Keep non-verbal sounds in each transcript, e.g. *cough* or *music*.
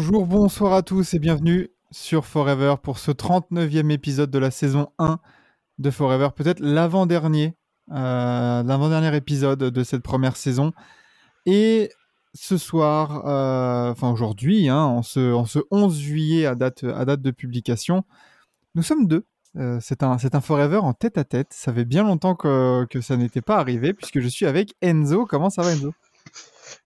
Bonjour, bonsoir à tous et bienvenue sur Forever pour ce 39e épisode de la saison 1 de Forever, peut-être l'avant-dernier, euh, l'avant-dernier épisode de cette première saison. Et ce soir, euh, enfin aujourd'hui, hein, en, ce, en ce 11 juillet à date, de publication, nous sommes deux. Euh, c'est un, Forever en tête à tête. Ça fait bien longtemps que ça n'était pas arrivé puisque je suis avec Enzo. Comment ça va Enzo?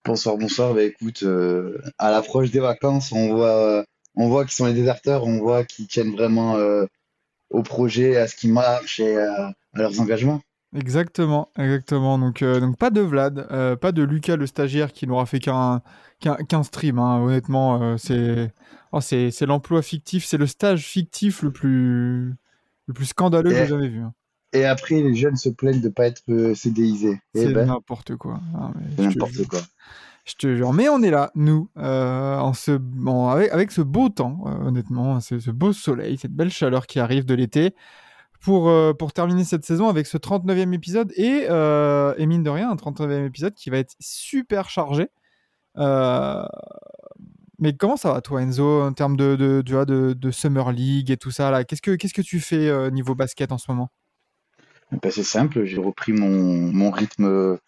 Bonsoir, bonsoir. Bah écoute, euh, à l'approche des vacances, on voit, euh, on voit qu'ils sont les déserteurs, on voit qu'ils tiennent vraiment euh, au projet, à ce qui marche et à, à leurs engagements. Exactement, exactement. Donc, euh, donc pas de Vlad, euh, pas de Lucas le stagiaire qui n'aura fait qu'un stream. hein. Honnêtement, euh, c'est oh, c'est l'emploi fictif, c'est le stage fictif le plus le plus scandaleux que j'ai jamais vu. hein. Et après, les jeunes se plaignent de pas être euh, CDIsés. Eh C'est ben, n'importe quoi. N'importe quoi. Je te jure. Mais on est là, nous, euh, en ce, en- avec, avec ce beau temps, euh, honnêtement, ce, ce beau soleil, cette belle chaleur qui arrive de l'été, pour, euh, pour terminer cette saison avec ce 39e épisode et, et mine de rien, un 39e épisode qui va être super chargé. Mais comment ça va, toi, Enzo, en termes de, de, de, de Summer League et tout ça là? Qu'est-ce que qu'est-ce que tu fais niveau basket en ce moment? Ben, c'est simple, j'ai repris mon, mon rythme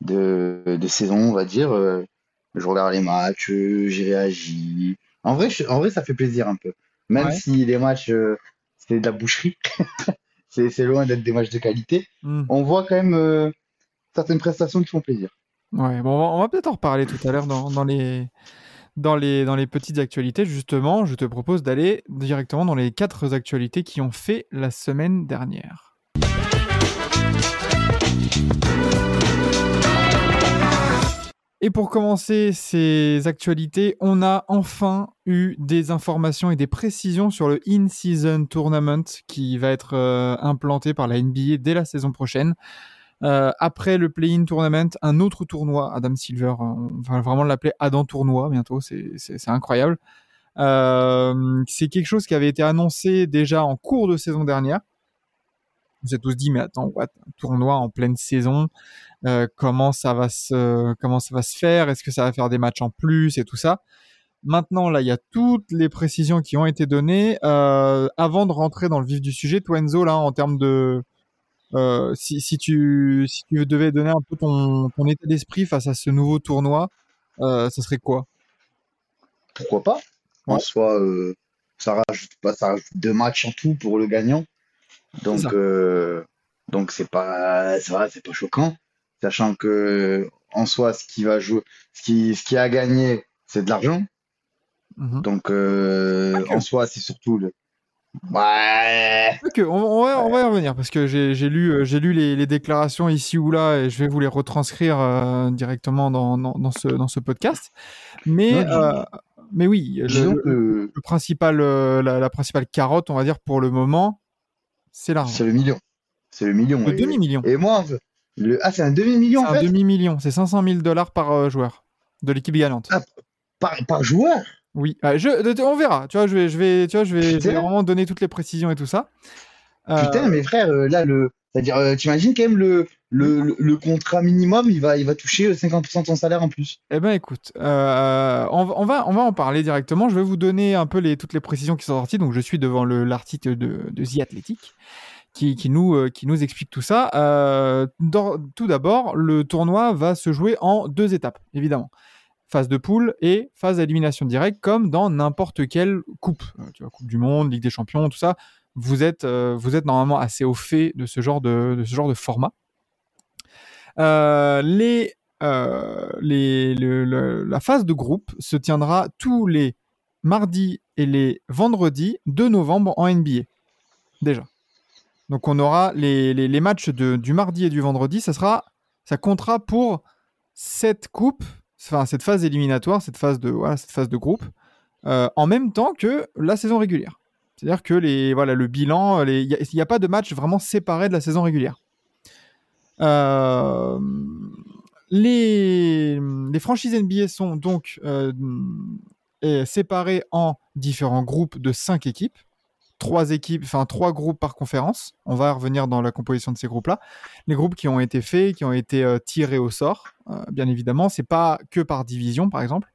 de, de saison, on va dire. Euh, Je regarde les matchs, euh, j'y réagis. En vrai, je- en vrai, ça fait plaisir un peu. Même Ouais. si les matchs, euh, c'est de la boucherie, *laughs* c'est loin d'être des matchs de qualité, Hmm. on voit quand même euh, certaines prestations qui font plaisir. Ouais, bon, on va, on va peut-être en reparler tout à l'heure dans, dans les, dans, les, dans les petites actualités. Justement, je te propose d'aller directement dans les quatre actualités qui ont fait la semaine dernière. Et pour commencer ces actualités, on a enfin eu des informations et des précisions sur le In-Season Tournament qui va être euh, implanté par la NBA dès la saison prochaine. Euh, après le Play-In Tournament, un autre tournoi, Adam Silver, euh, on va vraiment l'appeler Adam Tournoi bientôt, c'est incroyable. C'est quelque chose qui avait été annoncé déjà en cours de saison dernière. Vous êtes tous dit, mais attends, what, un tournoi en pleine saison, euh, comment ça va se, comment ça va se faire? Est-ce que ça va faire des matchs en plus et tout ça? Maintenant, là, il y a toutes les précisions qui ont été données. Euh, avant de rentrer dans le vif du sujet, toi Enzo, là, en termes de, euh, si, si, tu, si tu devais donner un peu ton, ton état d'esprit face à ce nouveau tournoi, ça serait quoi? Pourquoi pas? En soi, ça rajoute pas, ça rajoute deux matchs en tout pour le gagnant. Donc, euh, donc c'est pas, ça c'est pas choquant. Sachant que, en soi, ce qui va jouer, ce qui, ce qui a gagné, c'est de l'argent. Mhm. Donc, euh, en soi, c'est surtout le, ouais, on, on va, on va y revenir parce que j'ai lu, euh, j'ai lu les, les déclarations ici ou là et je vais vous les retranscrire euh, directement dans, dans, dans ce, dans ce podcast. Mais, Non, euh, mais oui, le, principal, euh, la, la principale carotte, on va dire pour le moment, c'est l'argent. c'est le million. C'est le million. Le Et- demi-million. Et moi, le, ah, c'est un demi-million, C'est un demi-million. C'est 500 000 dollars par euh, joueur de l'équipe gagnante. Ah, Par, par joueur? Oui, Euh, je, on verra. Tu vois, je vais, je vais, tu vois, je vais, je vais Putain. vraiment donner toutes les précisions et tout ça. Euh, Putain, mais frère, euh, là, le, c'est-à-dire, t'imagines quand même le, le, contrat minimum, il va, il va toucher euh, 50% de son salaire en plus. Eh ben écoute, euh, on, va- on va, en parler directement. Je vais vous donner un peu toutes les précisions qui sont sorties. Donc je suis devant le- l'article de, de The Athletic qui, nous, euh, qui nous explique tout ça. Euh, tout d'abord, le tournoi va se jouer en deux étapes, évidemment. Phase de poule et phase d'élimination directe, comme dans n'importe quelle coupe. Euh, tu vois, Coupe du Monde, Ligue des Champions, tout ça. Vous êtes, euh, vous êtes normalement assez au fait de ce genre de, de, ce genre de format. Euh, les, euh, la phase de groupe se tiendra tous les mardis et les vendredis de novembre en NBA. Déjà. Donc on aura les, les, matchs de, du mardi et du vendredi, ça sera ça comptera pour cette coupe, enfin cette phase éliminatoire, cette phase de voilà, cette phase de groupe, euh, en même temps que la saison régulière. C'est-à-dire que les voilà le bilan, il n'y a, pas de match vraiment séparé de la saison régulière. Euh, les, franchises NBA sont donc euh, séparées en différents groupes de cinq équipes, trois équipes, enfin trois groupes par conférence. On va revenir dans la composition de ces groupes-là. Les groupes qui ont été faits, qui ont été euh, tirés au sort, bien évidemment, c'est pas que par division, par exemple.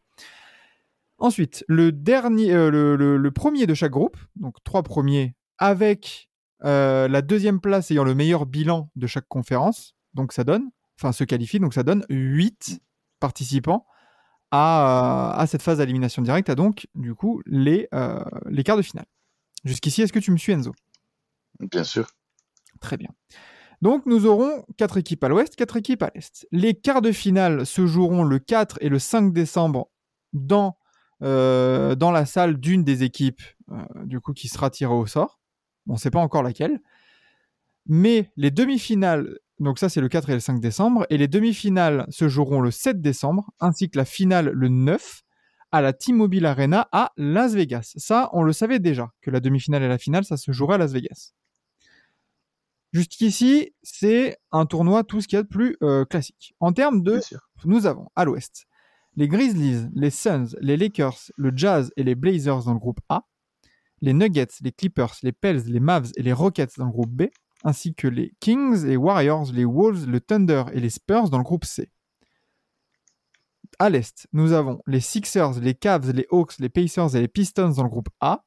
Ensuite, le dernier, le premier de chaque groupe, donc trois premiers, avec euh, la deuxième place ayant le meilleur bilan de chaque conférence, donc ça donne, enfin se qualifie, donc ça donne 8 participants à, à cette phase d'élimination directe, à donc du coup les, euh, les quarts de finale. Jusqu'ici, est-ce que tu me suis Enzo? Bien sûr. Très bien. Donc nous aurons quatre équipes à l'ouest, quatre équipes à l'est. Les quarts de finale se joueront le 4 et le 5 décembre dans, euh, dans la salle d'une des équipes euh, du coup qui sera tirée au sort. On ne sait pas encore laquelle. Mais les demi-finales, donc ça c'est le 4 et le 5 décembre, et les demi-finales se joueront le 7 décembre, ainsi que la finale le 9 à la T-Mobile Arena à Las Vegas. Ça, on le savait déjà, que la demi-finale et la finale, ça se jouerait à Las Vegas. Jusqu'ici, c'est un tournoi tout ce qu'il y a de plus euh, classique. En termes de nous avons à l'ouest les Grizzlies, les Suns, les Lakers, le Jazz et les Blazers dans le groupe A, les Nuggets, les Clippers, les Pels, les Mavs et les Rockets dans le groupe B, ainsi que les Kings, les Warriors, les Wolves, le Thunder et les Spurs dans le groupe C. À l'est, nous avons les Sixers, les Cavs, les Hawks, les Pacers et les Pistons dans le groupe A,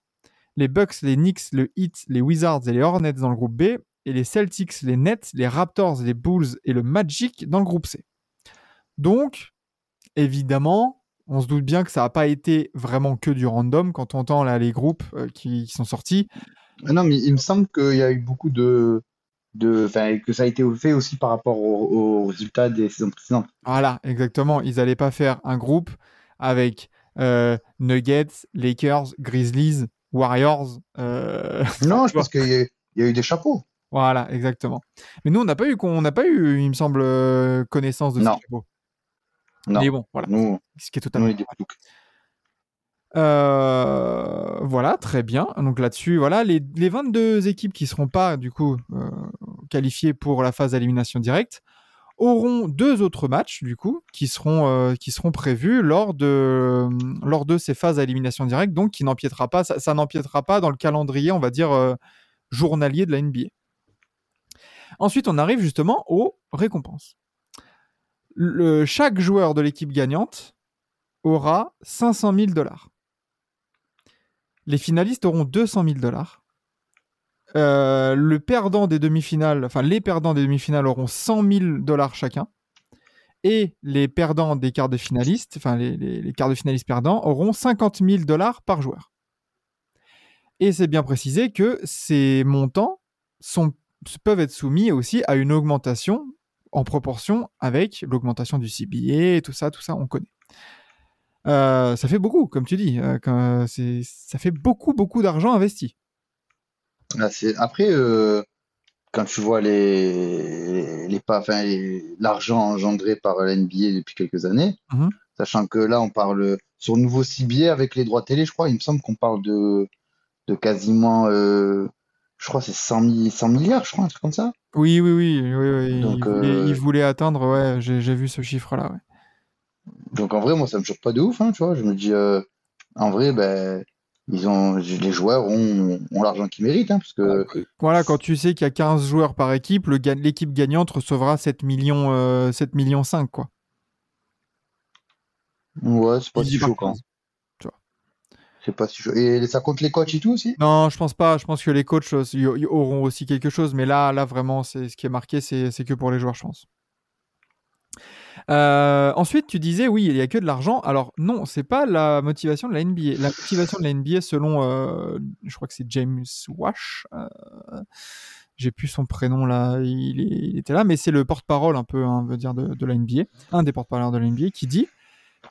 les Bucks, les Knicks, le Heat, les Wizards et les Hornets dans le groupe B, et les Celtics, les Nets, les Raptors, les Bulls et le Magic dans le groupe C. Donc, évidemment, on se doute bien que ça n'a pas été vraiment que du random quand on entend là, les groupes euh, qui, qui sont sortis. Ah Non, mais il me semble qu'il y a eu beaucoup de, de, enfin, que ça a été fait aussi par rapport aux, aux résultats des saisons précédentes. Voilà, exactement. Ils n'allaient pas faire un groupe avec euh, Nuggets, Lakers, Grizzlies, Warriors. euh, *laughs* Non, je pense qu'il y, a- il y a eu des chapeaux. Voilà, exactement. Mais nous, on n'a pas eu, n'a pas eu, il me semble, connaissance de Non. ce chapeau. Non. Mais bon, voilà, Nous, ce qui est totalement. Euh, voilà, très bien. Donc là-dessus, voilà, les, les 22 équipes qui seront pas du coup euh, qualifiées pour la phase d'élimination directe auront deux autres matchs du coup qui seront euh, qui seront prévus lors de lors de ces phases à élimination directe, donc qui n'empiétera pas, ça, ça n'empiétera pas dans le calendrier, on va dire journalier de la NBA. Ensuite, on arrive justement aux récompenses. Chaque joueur de l'équipe gagnante aura 500 000 dollars. Les finalistes auront 200 000 dollars. Euh, le perdant des demi-finales, enfin les perdants des demi-finales auront 100 000 dollars chacun. Et les perdants des quarts de finalistes, enfin les, quarts de finalistes perdants, auront 50 000 dollars par joueur. Et c'est bien précisé que ces montants peuvent être soumis aussi à une augmentation en proportion avec l'augmentation du CBA et tout ça, tout ça, on connaît. Euh, ça fait beaucoup, comme tu dis. euh, quand- ça fait beaucoup, beaucoup d'argent investi. Là, c'est- Après, euh, quand tu vois les, les, pas, enfin, les- l'argent engendré par la NBA depuis quelques années, Mhm. sachant que là, on parle sur le nouveau CBA avec les droits télé, je crois, il me semble qu'on parle de, de quasiment, je crois, c'est 100, mi- 100 milliards, je crois, un truc comme ça. Oui, oui, oui. oui, oui, Donc, il, voulait, euh, il voulait atteindre, ouais, j'ai vu ce chiffre-là. ouais. Donc en vrai, moi, ça me choque pas de ouf, hein, tu vois. Je me dis, euh, en vrai, ben, ils ont, les joueurs ont, ont l'argent qu'ils méritent, hein, parce que Voilà, quand tu sais qu'il y a 15 joueurs par équipe, l'équipe gagnante recevra 7 millions, euh, 7 millions 5, quoi. ouais, c'est pas si choquant. 15, tu vois. Pas si. Et ça compte les coachs et tout aussi? Non, je pense pas. Je pense que les coachs euh, auront aussi quelque chose, mais là, là vraiment, c'est ce qui est marqué, c'est que pour les joueurs, je pense. Euh, ensuite, tu disais oui, il y a que de l'argent. Alors non, c'est pas la motivation de la NBA. La motivation de la NBA, selon, euh, je crois que c'est James Wash. J'ai plus son prénom là, il était là, mais c'est le porte-parole un peu, hein, veut dire de, de la NBA, un des porte-parole de la NBA, qui dit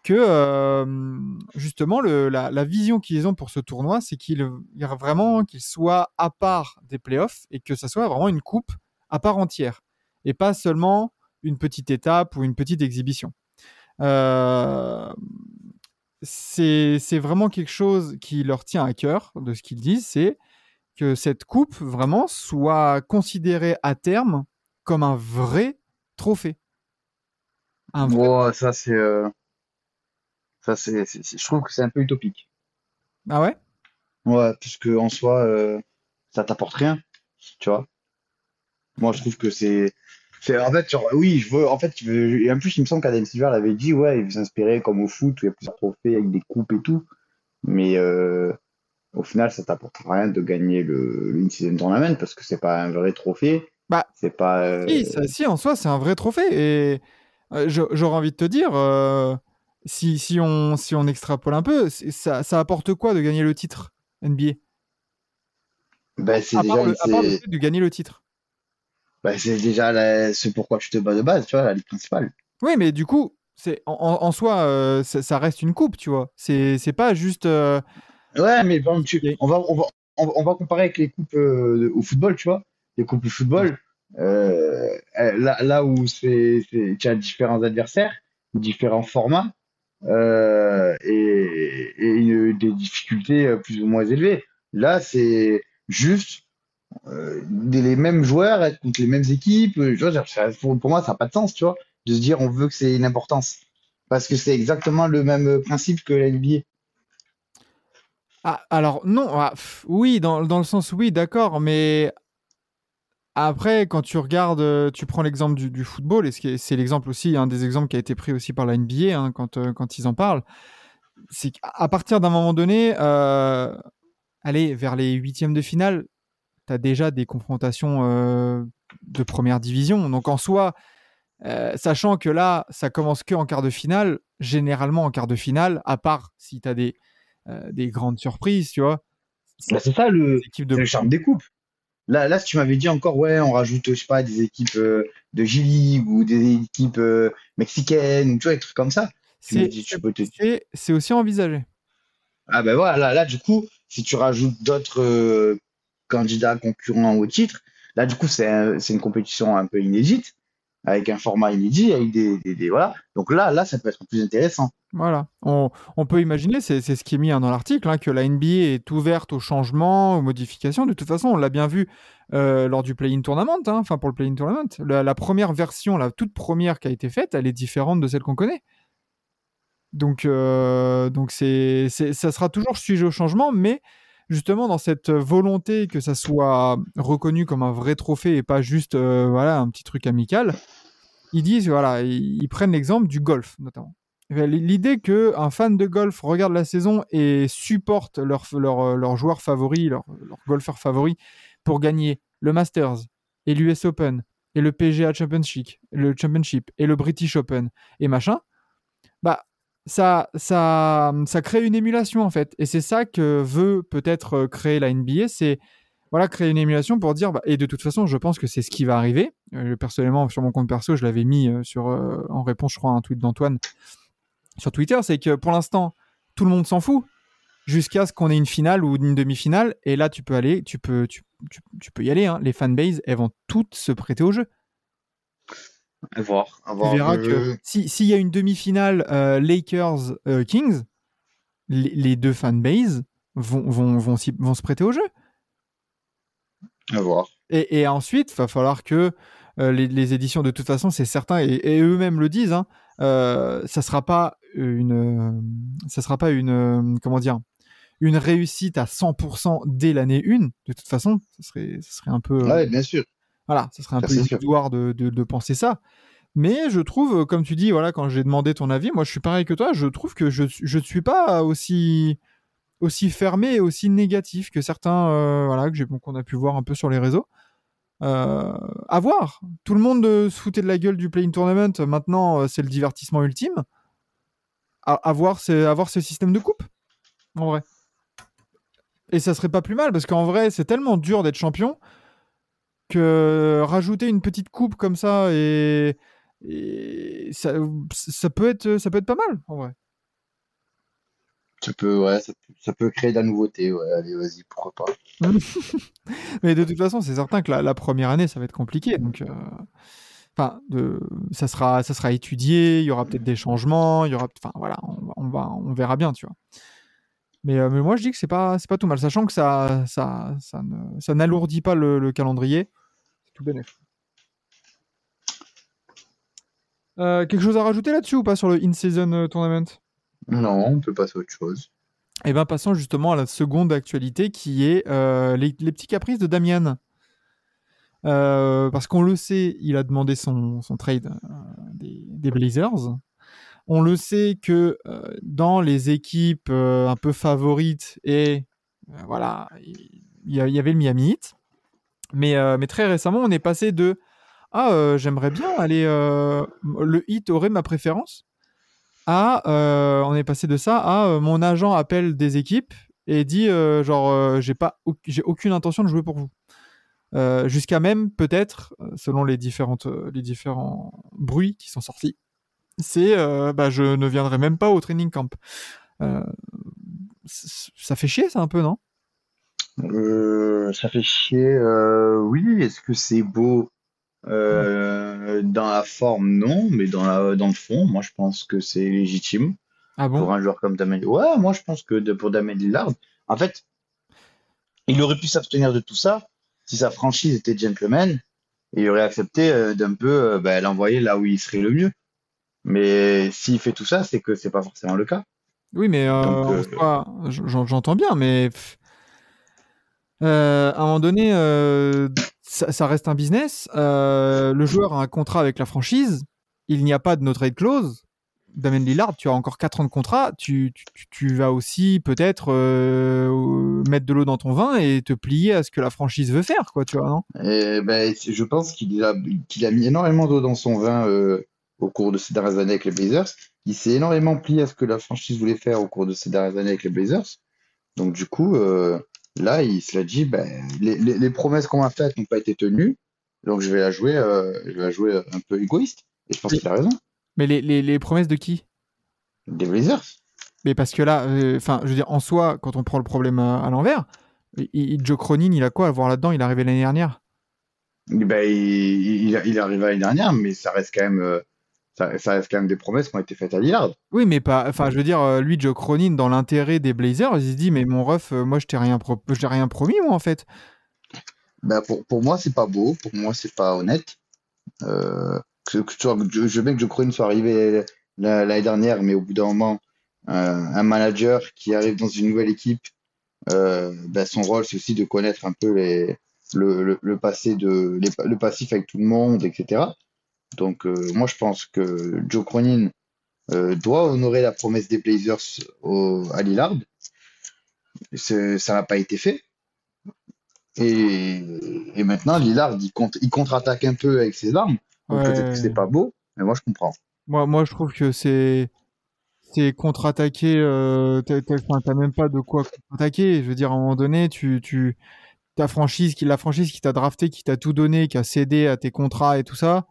que euh, justement la, vision qu'ils ont pour ce tournoi, c'est qu'il vraiment qu'il soit à part des playoffs et que ça soit vraiment une coupe à part entière et pas seulement une petite étape ou une petite exhibition. Euh, c'est vraiment quelque chose qui leur tient à cœur de ce qu'ils disent, c'est que cette coupe vraiment soit considérée à terme comme un vrai trophée. Un vrai- ça c'est, euh, ça c'est, je trouve que c'est un peu utopique. Ah ouais? Ouais, puisque en soi, euh, ça t'apporte rien, tu vois. Moi, je trouve que c'est, en fait, genre, oui, je veux, en fait, je veux- et en plus, il me semble qu'Adam Silver l'avait dit, ouais, il veut s'inspirer comme au foot où il y a plusieurs trophées avec des coupes et tout. Mais euh, au final, ça t'apporte rien de gagner le, le in-season tournament parce que c'est pas un vrai trophée. Bah, C'est pas. euh, Si, ça- si, en soi, c'est un vrai trophée. Et euh, j'aurais envie de te dire, euh, si, si, on, si on extrapole un peu, ça, ça apporte quoi de gagner le titre NBA bah, c'est déjà, le, le fait de gagner le titre. bah, c'est déjà la- ce pourquoi tu te bats de base, tu vois, la ligue principale. Oui, mais du coup, c'est en, en- soi, euh, ça, ça reste une coupe, tu vois. C'est c'est pas juste. euh, Ouais, mais par exemple, tu- on va, on va, on va, comparer avec les coupes euh, au football, tu vois. Les coupes au football, là, là où c'est, c'est- tu as différents adversaires, différents formats euh, et, des difficultés euh, plus ou moins élevées. Là, c'est juste euh, les mêmes joueurs être contre les mêmes équipes. pour, pour moi, ça n'a pas de sens, tu vois, de se dire on veut que c'est une importance. Parce que c'est exactement le même principe que la NBA. Ah, alors, non, ah, oui, dans, dans le sens, oui, d'accord, mais après, quand tu regardes, euh, tu prends l'exemple du, du football, et c'est l'exemple aussi, un des exemples qui a été pris aussi par la NBA hein, quand, euh, quand ils en parlent, c'est qu'à partir d'un moment donné, euh, allez, vers les huitièmes de finale, tu as déjà des confrontations euh, de première division. Donc en soi, euh, sachant que là, ça commence que en quart de finale, généralement en quart de finale, à part si tu as des, des grandes surprises, tu vois. Bah, c'est ça le, de le charme des coupes. Là, là, si tu m'avais dit encore, ouais, on rajoute, je sais pas, des équipes euh, de G-League ou des équipes euh, mexicaines, ou tu vois, des trucs comme ça. C'est te- aussi envisagé. Ah ben voilà, là, là, du coup, si tu rajoutes d'autres euh, candidats concurrents au titre, là, du coup, c'est un- c'est une compétition un peu inédite, avec un format inédit, avec des, des, des- voilà. Donc là, là, ça peut être plus intéressant. Voilà. On, peut imaginer, c'est ce qui est mis hein, dans l'article, hein, que la NBA est ouverte aux changements, aux modifications. De toute façon, on l'a bien vu euh, lors du play-in tournament, hein, enfin pour le play-in tournament. La, première version, la toute première qui a été faite, elle est différente de celle qu'on connaît. Donc, euh, ça sera toujours sujet au changement, mais justement dans cette volonté que ça soit reconnu comme un vrai trophée et pas juste euh, voilà un petit truc amical, ils disent voilà, ils prennent l'exemple du golf notamment. L'idée que un fan de golf regarde la saison et supporte leur, leur, euh, leur joueur favori, leur, golfeur favori, pour gagner le Masters et l'US Open et le PGA Championship, le Championship et le British Open et machin, bah ça, ça, ça crée une émulation en fait. Et c'est ça que veut peut-être euh, créer la NBA, c'est voilà, créer une émulation pour dire, bah, et de toute façon, je pense que c'est ce qui va arriver. Euh, personnellement, sur mon compte perso, je l'avais mis sur, en réponse, je crois, à un tweet d'Antoine sur Twitter, c'est que pour l'instant, tout le monde s'en fout jusqu'à ce qu'on ait une finale ou une demi-finale. Et là, tu peux aller, tu peux, tu, tu- tu peux y aller. hein. Les fanbases, elles vont toutes se prêter au jeu. À voir, à Tu voir. verras que si- s'il y a une demi-finale euh, Lakers-Kings, les, les deux fanbases vont, vont, vont se prêter au jeu. À voir. Et, et ensuite, il va falloir que euh, les, les éditions, de toute façon, c'est certain, et, et eux-mêmes le disent, hein, euh, ça sera pas une, ça sera pas une, comment dire, une réussite à 100% dès l'année 1. De toute façon, ça serait, ça serait un peu, euh, Ouais, bien sûr. voilà, ça serait un Ça, peu illusoire de, de, de penser ça. Mais je trouve, comme tu dis, voilà, quand j'ai demandé ton avis, moi je suis pareil que toi, je trouve que je ne suis pas aussi aussi fermé et aussi négatif que certains, euh, voilà, qu'on a pu voir un peu sur les réseaux. Euh, à voir. Tout le monde euh, se foutait de la gueule du play-in tournament. Maintenant, euh, c'est le divertissement ultime. À, à voir, c'est à voir ce système de coupe. En vrai. Et ça serait pas plus mal parce qu'en vrai, c'est tellement dur d'être champion que rajouter une petite coupe comme ça et, et ça, ça peut être ça peut être pas mal en vrai. Ça peut, créer de la nouveauté. Ouais, allez, vas-y, pourquoi pas. *laughs* Mais de toute façon, c'est certain que la, première année, ça va être compliqué. Donc, euh, ça sera, étudié. Il y aura peut-être des changements. Y aura, voilà, on, verra bien, tu vois. Mais, euh, mais moi, je dis que c'est pas, pas tout mal, sachant que ça, ne, n'alourdit pas le, le calendrier. C'est tout bénéf. Euh, quelque chose à rajouter là-dessus ou pas sur le in-season tournament? Non, on peut passer à autre chose. Eh bien, passons justement à la seconde actualité qui est euh, les, petits caprices de Damian. Euh, parce qu'on le sait, il a demandé son, trade euh, des, Blazers. On le sait que dans les équipes un peu favorites, et voilà, il y, avait le Miami Heat. Mais, mais très récemment, on est passé de Ah, j'aimerais bien aller. le Heat aurait ma préférence euh, on est passé de ça à euh, mon agent appelle des équipes et dit euh, genre j'ai pas j'ai aucune intention de jouer pour vous jusqu'à même peut-être selon les différentes les différents bruits qui sont sortis c'est bah, je ne viendrai même pas au training camp ça fait chier ça un peu non? Ça fait chier. oui, est-ce que c'est beau? Euh, dans la forme, non, mais dans la, dans le fond, moi je pense que c'est légitime ah bon? pour un joueur comme Damien. Ouais, moi je pense que de- pour Damien Lillard, en fait, il aurait pu s'abstenir de tout ça si sa franchise était gentleman et il aurait accepté euh, d'un peu euh, ben, l'envoyer là où il serait le mieux. Mais s'il fait tout ça, c'est que c'est pas forcément le cas. Oui, mais j'entends bien, mais pff, euh, à un moment donné, euh, ça, reste un business. Euh, le joueur a un contrat avec la franchise. Il n'y a pas de no trade clause. Damien Lillard, tu as encore 4 ans de contrat. Tu, vas aussi peut-être mettre de l'eau dans ton vin et te plier à ce que la franchise veut faire, quoi, tu vois, non? Et ben, je pense qu'il a, qu'il a mis énormément d'eau dans son vin au cours de ces dernières années avec les Blazers. Il s'est énormément plié à ce que la franchise voulait faire au cours de ces dernières années avec les Blazers. Donc du coup, là, il se l'a dit, ben, les, les, les promesses qu'on m'a faites n'ont pas été tenues, donc je vais la jouer, euh, je vais la jouer un peu égoïste. Et je pense qu'il a raison. Mais les, les- les promesses de qui? Des Blazers. Mais parce que là, euh, enfin, je veux dire, en soi, quand on prend le problème à, à l'envers, Joe Cronin, il a quoi à voir là-dedans? Il est arrivé l'année dernière? Ben, il, il, il est arrivé l'année dernière, mais ça reste quand même, euh, ça, ça reste quand même des promesses qui ont été faites à Lillard. Oui, mais pas. Enfin, je veux dire, euh, lui, Joe Cronin, dans l'intérêt des Blazers, il se dit, mais mon ref, euh, moi, je t'ai rien, pro- je t'ai rien promis, moi, en fait. Ben pour, pour moi, c'est pas beau. Pour moi, c'est pas honnête. Euh, que, que je, je veux bien que Joe Cronin soit arrivé la- l'année dernière, mais au bout d'un moment, euh, un manager qui arrive dans une nouvelle équipe, euh, ben son rôle, c'est aussi de connaître un peu les, le, le, le passé de, les, le passif avec tout le monde, etc. Donc, euh, moi, je pense que Joe Cronin euh, doit honorer la promesse des Blazers au, à Lillard. Ça n'a pas été fait. Et, et maintenant, Lillard, il, contre, il contre-attaque un peu avec ses armes. Ouais. peut-être que c'est pas beau, mais moi je comprends. Moi, moi, je trouve que c'est. C'est contre-attaquer. Euh, t'as même pas de quoi contre-attaquer. Je veux dire, à un moment donné, tu. tu ta franchise, qui, la franchise qui t'a drafté, qui t'a tout donné, qui a cédé à tes contrats et tout ça.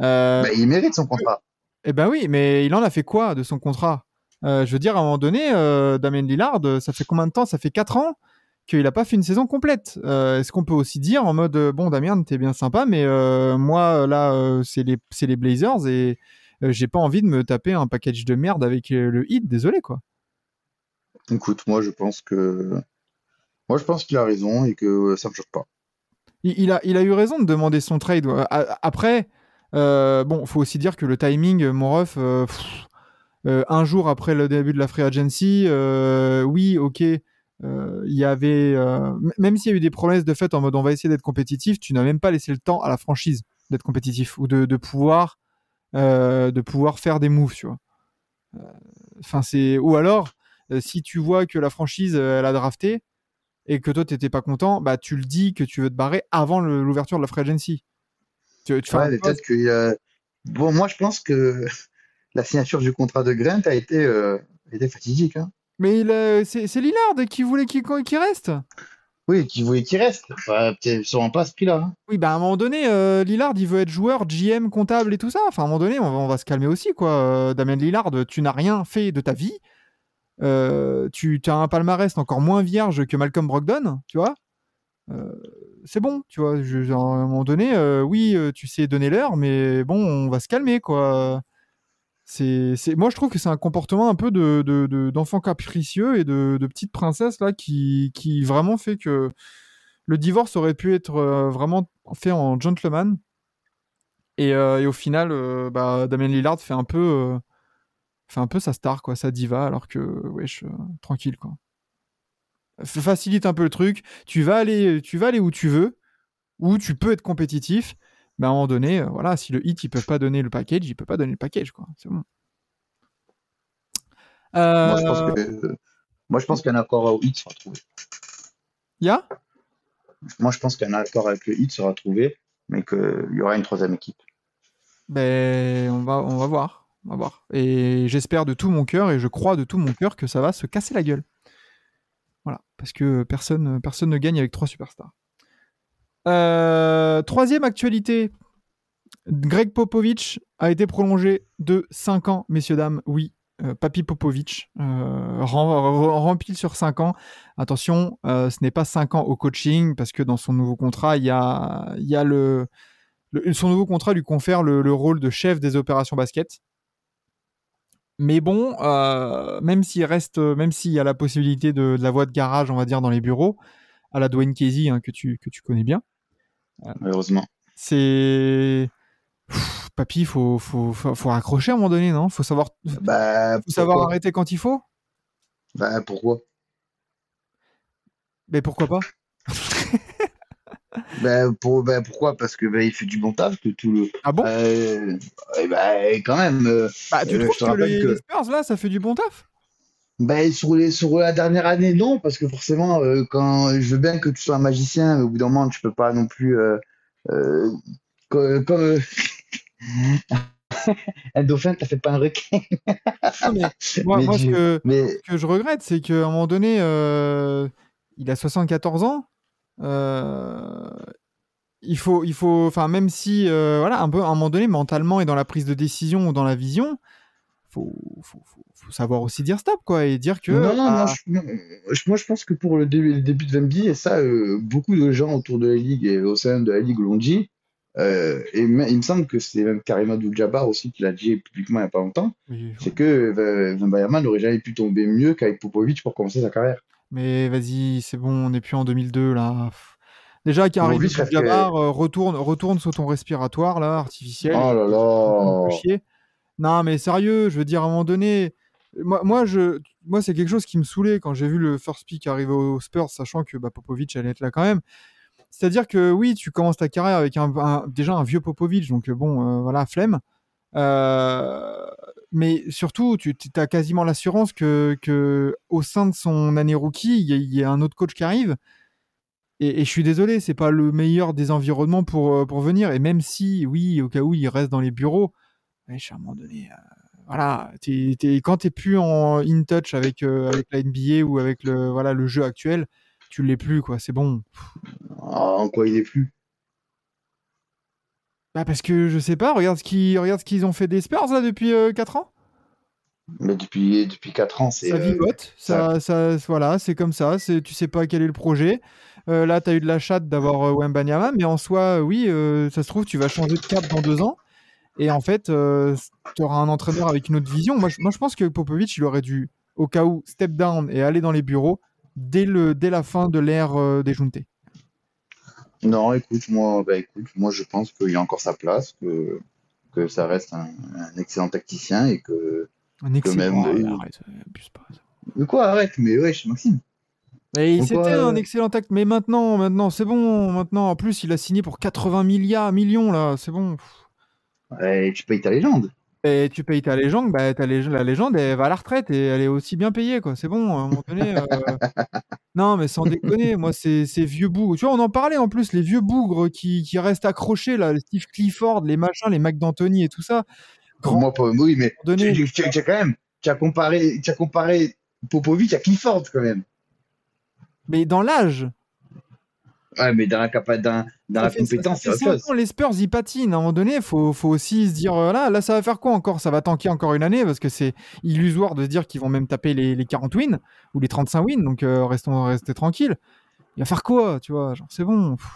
Euh, Bah, il mérite son contrat. Eh ben oui, mais il en a fait quoi de son contrat? Euh, Je veux dire, à un moment donné, euh, Damien Lillard, ça fait combien de temps? Ça fait 4 ans qu'il n'a pas fait une saison complète. Euh, Est-ce qu'on peut aussi dire en mode, bon, Damien, t'es bien sympa, mais euh, moi, là, euh, c'est les, les Blazers et j'ai pas envie de me taper un package de merde avec le hit, désolé, quoi. Écoute, moi je pense que moi je pense qu'il a raison et que ça me choque pas. Il, il a, il a eu raison de demander son trade. Après, euh, bon, faut aussi dire que le timing, euh, mon ref, euh, un jour après le début de la free agency, oui, ok, il y avait, même s'il y a eu des promesses de fait en mode on va essayer d'être compétitif, tu n'as même pas laissé le temps à la franchise d'être compétitif ou de, pouvoir, de pouvoir faire des moves, tu vois. Enfin, c'est ou alors si tu vois que la franchise elle a drafté et que toi t'étais pas content, bah tu le dis que tu veux te barrer avant l'ouverture de la free agency. Tu, tu Ouais, peut-être que euh, bon, moi je pense que *laughs* la signature du contrat de Grant a été euh, a été fatidique. Hein. Mais il, c'est c'est Lillard qui voulait qu'il qu'il reste. Oui, qui voulait qu'il reste. Enfin, peut-être sûrement pas à ce prix-là. hein. Oui, bah à un moment donné, euh, Lillard, il veut être joueur, GM, comptable et tout ça. Enfin, à un moment donné, on va, on va se calmer aussi, quoi. Euh, Damien Lillard, tu n'as rien fait de ta vie. Euh, tu as un palmarès encore moins vierge que Malcolm Brogdon, tu vois. Euh, c'est bon, tu vois. Je, à un moment donné, euh, oui, euh, tu sais donner l'heure, mais bon, on va se calmer, quoi. C'est. Moi, je trouve que c'est un comportement un peu de, de, de- d'enfant capricieux et de, petite princesse là qui, qui vraiment fait que le divorce aurait pu être vraiment fait en gentleman. Et, au final, bah, Damien Lillard fait un peu, fait un peu sa star, quoi, sa diva, alors que, wesh, tranquille, quoi. Facilite un peu le truc. Tu vas aller, tu vas aller où tu veux, où tu peux être compétitif. Mais à un moment donné, euh, voilà, si le hit, ils peuvent pas donner le package, il peut pas donner le package, quoi. C'est bon. Moi, je pense Euh, que, moi, je pense qu'un accord au hit sera trouvé. y a? Moi, je pense qu'un accord avec le hit sera trouvé, mais qu'il y aura une troisième équipe. Ben, on va, on va voir. On va voir. Et j'espère de tout mon cœur, et je crois de tout mon cœur que ça va se casser la gueule. Voilà. Parce que personne, personne ne gagne avec trois superstars. Euh, troisième actualité. Greg Popovich a été prolongé de 5 ans, messieurs, dames. Oui, euh, Papi Popovich euh, rem- rem- rempli sur 5 ans. Attention, euh, ce n'est pas 5 ans au coaching, parce que dans son nouveau contrat, il y a, le, son nouveau contrat lui confère le rôle de chef des opérations basket. Mais bon, euh, même s'il reste, même s'il y a la possibilité de, de la voie de garage, on va dire, dans les bureaux, à la Dwayne Casey, hein, que, tu, que tu connais bien, Heureusement. c'est. Pff, Papy, faut, faut, faut, faut raccrocher à un moment donné, non? Faut savoir, faut Bah, savoir pourquoi? arrêter quand il faut? Bah, pourquoi? Mais pourquoi pas? *laughs* bah, pour, bah, pourquoi? Parce que il fait du bon taf, que tout le. Ah bon? Euh, bah, quand même. euh, Bah, tu euh, trouves je te que les, que- les Spurs, là, ça fait du bon taf? Bah, sur, les, sur la dernière année, non, parce que forcément, euh, quand je veux bien que tu sois un magicien, mais au bout d'un moment, tu peux pas non plus. euh, euh, co- comme. *laughs* un dauphin, t'as fait pas un requin. Non, mais moi, Mais moi, ce que, Mais ce que je regrette, c'est qu'à un moment donné, il a 74 ans. Euh, il faut, il faut, enfin, même si, euh, voilà, un peu, à un moment donné, mentalement et dans la prise de décision ou dans la vision, faut, faut, faut, faut savoir aussi dire stop, quoi, et dire que. non, non, je, non, je- moi, je pense que pour le début, le début de Wemby, et ça, euh, beaucoup de gens autour de la ligue et au sein de la ligue l'ont dit. euh, et il me semble que c'est même Karim Abdul-Jabbar aussi qui l'a dit publiquement il n'y a pas longtemps. oui, C'est que euh, Wembanyama n'aurait jamais pu tomber mieux qu'avec Popovic pour commencer sa carrière. Mais vas-y, c'est bon, on n'est plus en 2002 là. Déjà, Karim reste Abdul-Jabbar, euh, retourne, retourne sur ton respiratoire là, artificiel. Oh là là chier. Non, mais sérieux, je veux dire, à un moment donné, moi, moi, je, moi c'est quelque chose qui me saoulait quand j'ai vu le first pick arriver aux Spurs, sachant que bah, Popovic allait être là quand même. C'est-à-dire que oui, tu commences ta carrière avec un, un- déjà un vieux Popovic, donc euh, bon, euh, voilà, flemme. Euh, mais surtout, tu as quasiment l'assurance que, au sein de son année rookie, il y, a- un autre coach qui arrive. Et, je suis désolé, c'est pas le meilleur des environnements pour, euh, pour venir. Et même si, oui, au cas où il reste dans les bureaux, à un moment donné, euh, voilà, quand tu plus en in touch avec, avec la NBA ou avec le, voilà, le jeu actuel, tu l'es plus, quoi. C'est bon. Ah, En quoi il est plus? Bah parce que je sais pas, regarde ce qu'ils regarde ce qu'ils ont fait des Spurs là depuis 4 ans. Mais depuis, depuis 4 ans, c'est. Ça euh, vivote, ça, ça, voilà, c'est comme ça. C'est, tu sais pas quel est le projet. Euh, là, tu as eu de la chatte d'avoir euh, Wembanyama, mais en soi, oui, euh, ça se trouve, tu vas changer de cap dans deux ans. Et en fait, tu auras un entraîneur avec une autre vision. Moi, je, moi, je pense que Popovic, il aurait dû, au cas où, step down et aller dans les bureaux dès, le, dès la fin de l'ère euh, des Juntés. Non, écoute, moi, bah, écoute, moi je pense qu'il a encore sa place, que, que ça reste un, un excellent tacticien et que. Un excellent. même, Ah, euh, arrête, abuse pas. De quoi, arrête, mais wesh, Maxime. Et Pourquoi, c'était un excellent acte, mais maintenant, maintenant, c'est bon. Maintenant, en plus, il a signé pour 80 milliards, millions là, c'est bon. Ouais, tu payes ta légende. Et tu payes ta légende, bah, ta la légende, elle va à la retraite et elle est aussi bien payée, quoi. C'est bon, à un moment donné. euh, *laughs* Non, mais sans déconner, moi, ces, ces vieux bougres. Tu vois, on en parlait en plus, les vieux bougres qui, qui restent accrochés, là, Steve Clifford, les machins, les Mac d'Anthony et tout ça. Grand Moi, pas, oui, mais donné. tu, tu- tu as quand même. Tu as comparé, tu as comparé Popovic à Clifford quand même. Mais dans l'âge, Ouais, mais dans la, capa- dans, la fait- compétence, ça les Spurs, ils patinent. À un moment donné, il faut, faut aussi se dire, euh, là, là, ça va faire quoi encore? Ça va tanker encore une année parce que c'est illusoire de se dire qu'ils vont même taper les, les 40 wins ou les 35 wins. Donc, euh, restons, restez tranquilles. il va faire quoi, tu vois? Genre, c'est bon. Pff.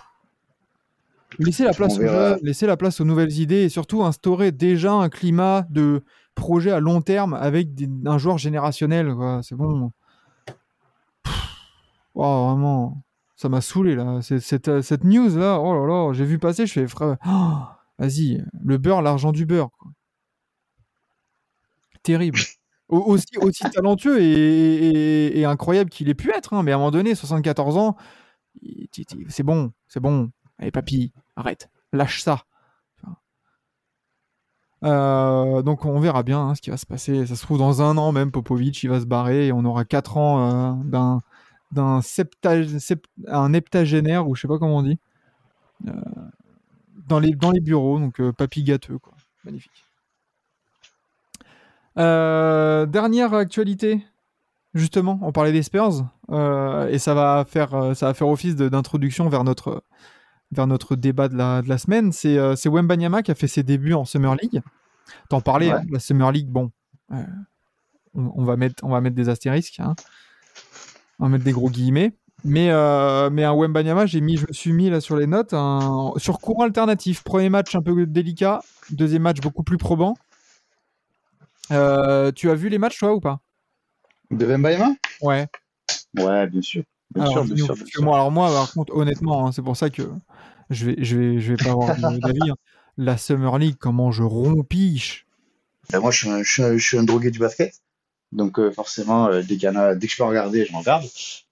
Laissez la place aux laissez la place aux nouvelles idées et surtout instaurer déjà un climat de projet à long terme avec des- un joueur générationnel. C'est bon. Pff. Wow, vraiment, ça m'a saoulé là. Cette, euh, cette news là, oh là là, j'ai vu passer, je fais frère, oh, vas-y, le beurre, l'argent du beurre. quoi. Terrible. *laughs* Au- aussi, aussi talentueux et, et- et incroyable qu'il ait pu être, hein, mais à un moment donné, 74 ans, c'est bon, c'est bon. Allez, papy, arrête, lâche ça. Euh, donc on verra bien hein, ce qui va se passer. Ça se trouve dans un an même, Popovic il va se barrer et on aura 4 ans euh, d'un d'un sept- un heptagénaire ou je sais pas comment on dit euh, dans les dans les bureaux. Donc euh, papy gâteux quoi, magnifique. Euh, dernière actualité, justement, on parlait des Spurs et ça va faire ça va faire office d'introduction vers notre vers notre débat de la, de la semaine. C'est Wembanyama qui a fait ses débuts en Summer League. T'en parlais, Ouais. hein, la Summer League, bon, on, on va mettre on va mettre des astérisques, hein. On va mettre des gros guillemets. Mais, euh, mais un Wembanyama, j'ai mis, je me suis mis là sur les notes, un, sur courant alternatif. Premier match un peu délicat, deuxième match beaucoup plus probant. Euh, tu as vu les matchs toi ou pas? De Wembanyama? Ouais. Ouais, bien sûr. Bien Alors, sûr, bien sûr, bien moi, alors moi, par contre, honnêtement, hein, c'est pour ça que je vais, je vais, je vais pas avoir de- d'avis. hein. La Summer League, comment je rompiche. Ben, moi, je suis, un, je, suis un, je suis un drogué du basket. Donc, euh, forcément, euh, dès, qu'il y en a, dès que je peux regarder, je m'en regarde.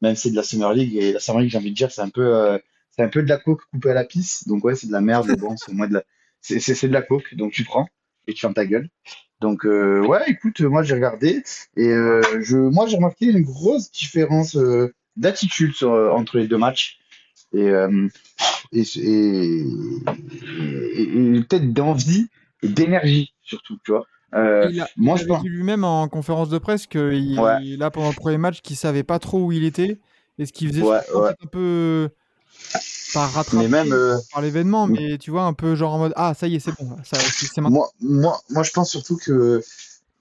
Même si c'est de la Summer League. Et la Summer League, j'ai envie de dire, c'est un peu, euh, c'est un peu de la coke coupée à la pisse. Donc, ouais, c'est de la merde. Mais bon, c'est moins de la, c'est, c'est, de la coke. Donc, tu prends et tu fermes ta gueule. Donc, euh, ouais, écoute, moi, j'ai regardé. Et euh, je, moi, j'ai remarqué une grosse différence euh, d'attitude entre les deux matchs. Et, et, et, et- et peut-être d'envie et d'énergie, surtout, tu vois. Euh, il a, moi, je pense. lui-même en conférence de presse qu'il, Ouais. là, pendant le premier match, qu'il savait pas trop où il était. Et ce qui faisait Ouais, un peu pas rattrapé Mais même, euh, par l'événement, mais tu vois, un peu genre en mode Ah, ça y est, c'est bon, ça, c'est, moi, moi, moi, je pense surtout que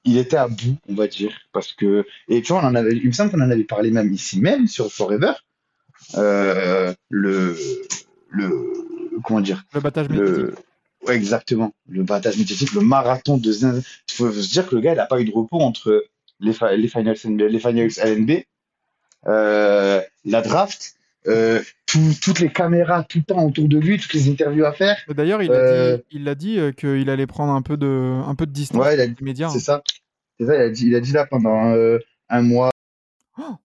il était à bout, on va dire, parce que et tu vois, on en avait, il me semble qu'on en avait parlé même ici même sur Forever, euh, le, le, comment dire, Le battage médiatique. le, ouais, exactement, le battage médiatique, le marathon de zinzin. Il faut se dire que le gars, il a pas eu de repos entre les, fi- les finals, NBA les finals LNB, euh, la draft, euh, tout- toutes les caméras tout le temps autour de lui, toutes les interviews à faire. D'ailleurs, il a euh, dit, il a dit euh, qu'il allait prendre un peu de, un peu de distance Ouais, il a, des médias. C'est ça. C'est ça, il a dit, il a dit là pendant un mois. Oh.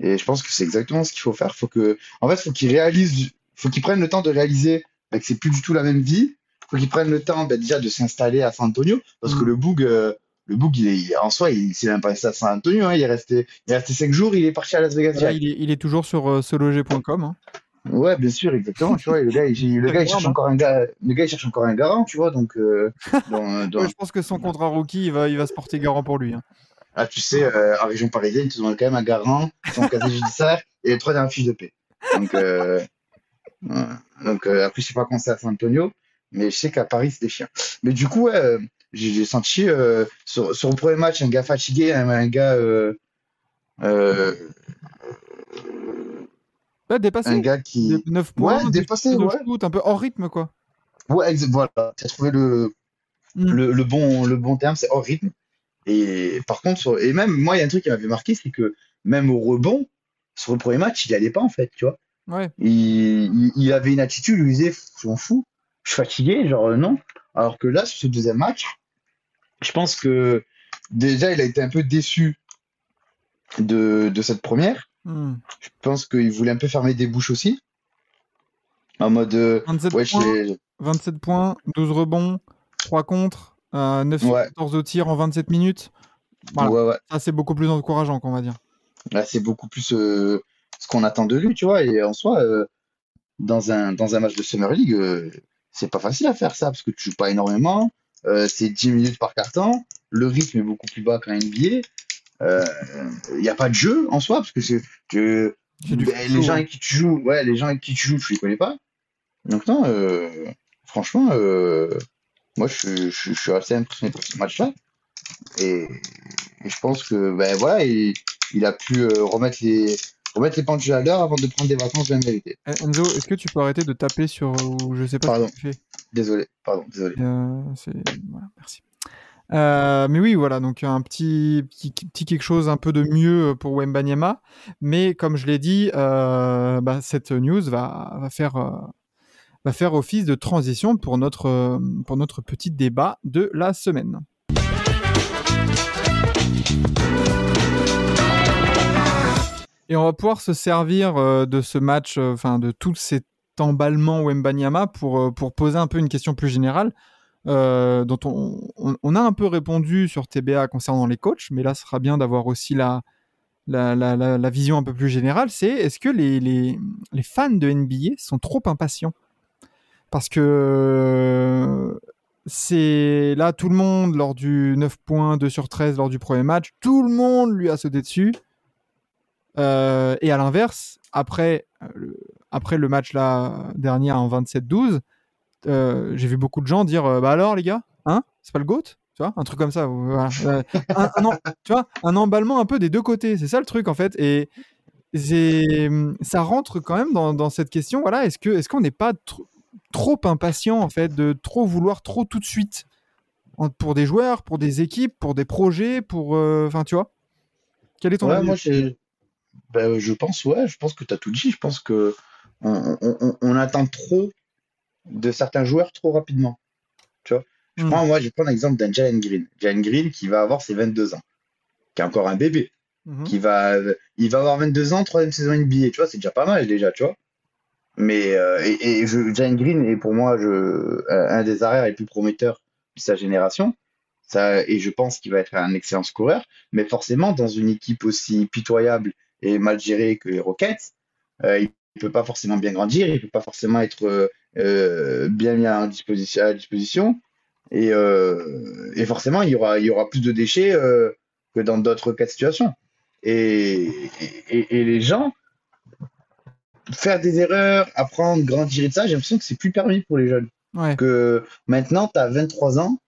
Et je pense que c'est exactement ce qu'il faut faire. Faut que, en fait, faut qu'il réalise, faut qu'il prenne le temps de réaliser bah, que c'est plus du tout la même vie. Faut qu'il prenne le temps bah, déjà de s'installer à San Antonio, parce que Mm. le Boug, euh, le Boug, il est, il- en soi, il s'est même pas resté à San Antonio. hein. il est resté, il est resté cinq jours. Il est parti à Las Vegas. Là, il est, il est toujours sur euh, seloger.com. hein. Ouais, bien sûr, exactement. Tu vois, le gars, il, le gars, il cherche encore un gars, le gars, il cherche encore un garant, tu vois, donc, euh, dans, *laughs* dans- Ouais, je pense que son contrat rookie, il va, il va se porter garant pour lui. hein. Ah, tu sais, euh, en région parisienne, ils te demandent quand même un garant, son casier *laughs* judiciaire et les trois dernières fiches de paix. Donc, euh. Donc euh, après, je sais pas quand c'est à San Antonio, mais je sais qu'à Paris, c'est des chiens. Mais du coup, ouais, euh, j'ai senti euh, sur, sur le premier match un gars fatigué, un, un gars, Ouais, dépassé. un gars qui, 9 points, ouais, dépassé, ouais. shoot, un peu hors rythme, quoi. ouais, voilà, tu as trouvé le, Mm. le, le bon, le bon terme, c'est hors rythme. Et par contre, et même moi, il y a un truc qui m'avait marqué, c'est que même au rebond, sur le premier match, il allait pas en fait, tu vois. Ouais. Il, avait une attitude où il disait, je m'en fous, je suis fatigué, genre euh, non. Alors que là, sur ce deuxième match, je pense que déjà, il a été un peu déçu de, de cette première. Hmm. Je pense qu'il voulait un peu fermer des bouches aussi. En mode, euh, 27, ouais, je points, l'ai- 27 points, 12 rebonds, 3 contre, euh, 9 sur Ouais. 14 au tir en 27 minutes. Voilà. ouais, ouais. Ça, c'est beaucoup plus encourageant, qu'on va dire. Là, c'est beaucoup plus euh, ce qu'on attend de lui, tu vois. Et en soi, euh, dans un, dans un match de Summer League, euh, c'est pas facile à faire ça parce que tu joues pas énormément. euh, c'est 10 minutes par carton. Le rythme est beaucoup plus bas qu'en NBA. Il n'y a pas de jeu en soi parce que c'est du ben, les gens ouais. avec qui tu joues, ouais, les gens avec qui tu joues, tu les connais pas. Donc non, franchement, moi je, suis- je, je suis assez impressionné par ce match-là. Et, et je pense que ben voilà, il, il a pu remettre les remettre les pendules à l'heure avant de prendre des vacances bien méritées. Eh, Enzo, est-ce que tu peux arrêter de taper sur. ou je sais pas Pardon. ce que tu fais? Désolé, pardon, désolé. Euh, voilà, merci. Euh, mais oui, voilà, donc un petit, petit, petit quelque chose un peu de mieux pour Wembanyama. Mais comme je l'ai dit, euh, bah, cette news va, va, faire, euh, va faire office de transition pour notre, euh, pour notre petit débat de la semaine. Et on va pouvoir se servir euh, de ce match, euh, enfin de tout cet emballement Wembanyama pour, euh, pour poser un peu une question plus générale dont on, a un peu répondu sur TBA concernant les coachs, mais là, ce sera bien d'avoir aussi la, vision un peu plus générale. C'est est-ce que les, les, fans de NBA sont trop impatients? Parce que c'est là, tout le monde, lors du 9 points, 2 sur 13, lors du premier match, tout le monde lui a sauté dessus. Euh, et à l'inverse, après, euh, le, après le match là, dernier en 27-12, euh, j'ai vu beaucoup de gens dire bah alors les gars hein c'est pas le goat tu vois un truc comme ça voilà. Un, tu vois un emballement un peu des deux côtés c'est ça le truc en fait. Et ça rentre quand même dans, dans cette question voilà est-ce que est-ce qu'on n'est pas tr- trop impatient en fait de trop vouloir trop tout de suite pour des joueurs pour des équipes pour des projets pour euh, enfin tu vois? Quel est ton Ouais, avis? moi, ben, je pense, ouais, je pense que tu as tout dit. Je pense que on, on- on- on attend trop de certains joueurs trop rapidement. Tu vois? Je Mm. prends, moi, je prendre l'exemple d'un Jalen Green. Jalen Green qui va avoir ses 22 ans, qui est encore un bébé, Mhm. qui va, il va avoir 22 ans, troisième saison NBA. Tu vois, c'est déjà pas mal déjà, tu vois. Mais euh, et, et je, Jalen Green est pour moi je, un des arrières les plus prometteurs de sa génération. Ça, et je pense qu'il va être un excellent scoreur. Mais forcément, dans une équipe aussi pitoyable et mal gérée que les Rockets, euh, il peut pas forcément bien grandir, il peut pas forcément être euh, euh, bien mis à disposition, à disposition. Et, euh, et forcément, il y aura, il y aura plus de déchets que dans d'autres cas de situation. Et, et, et les gens, faire des erreurs, apprendre, grandir et de ça, j'ai l'impression que c'est plus permis pour les jeunes. ouais Que maintenant, tu as 23 ans,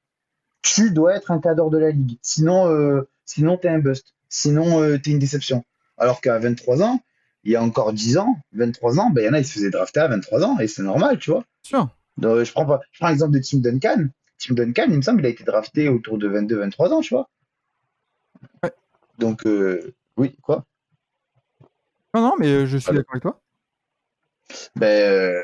tu dois être un cadre de la ligue. Sinon, euh, sinon tu es un bust. Sinon, euh, tu es une déception. Alors qu'à 23 ans, il y a encore 10 ans, 23 ans, ben, il y en a, ils se faisaient drafter à 23 ans, et c'est normal, tu vois. sûr Donc, je prends pas, je prends l'exemple de Tim Duncan. Tim Duncan, il me semble, il a été drafté autour de 22-23 ans, tu vois. Ouais. Donc, euh, oui, quoi. non non mais euh, je suis d'accord avec toi Ben, euh,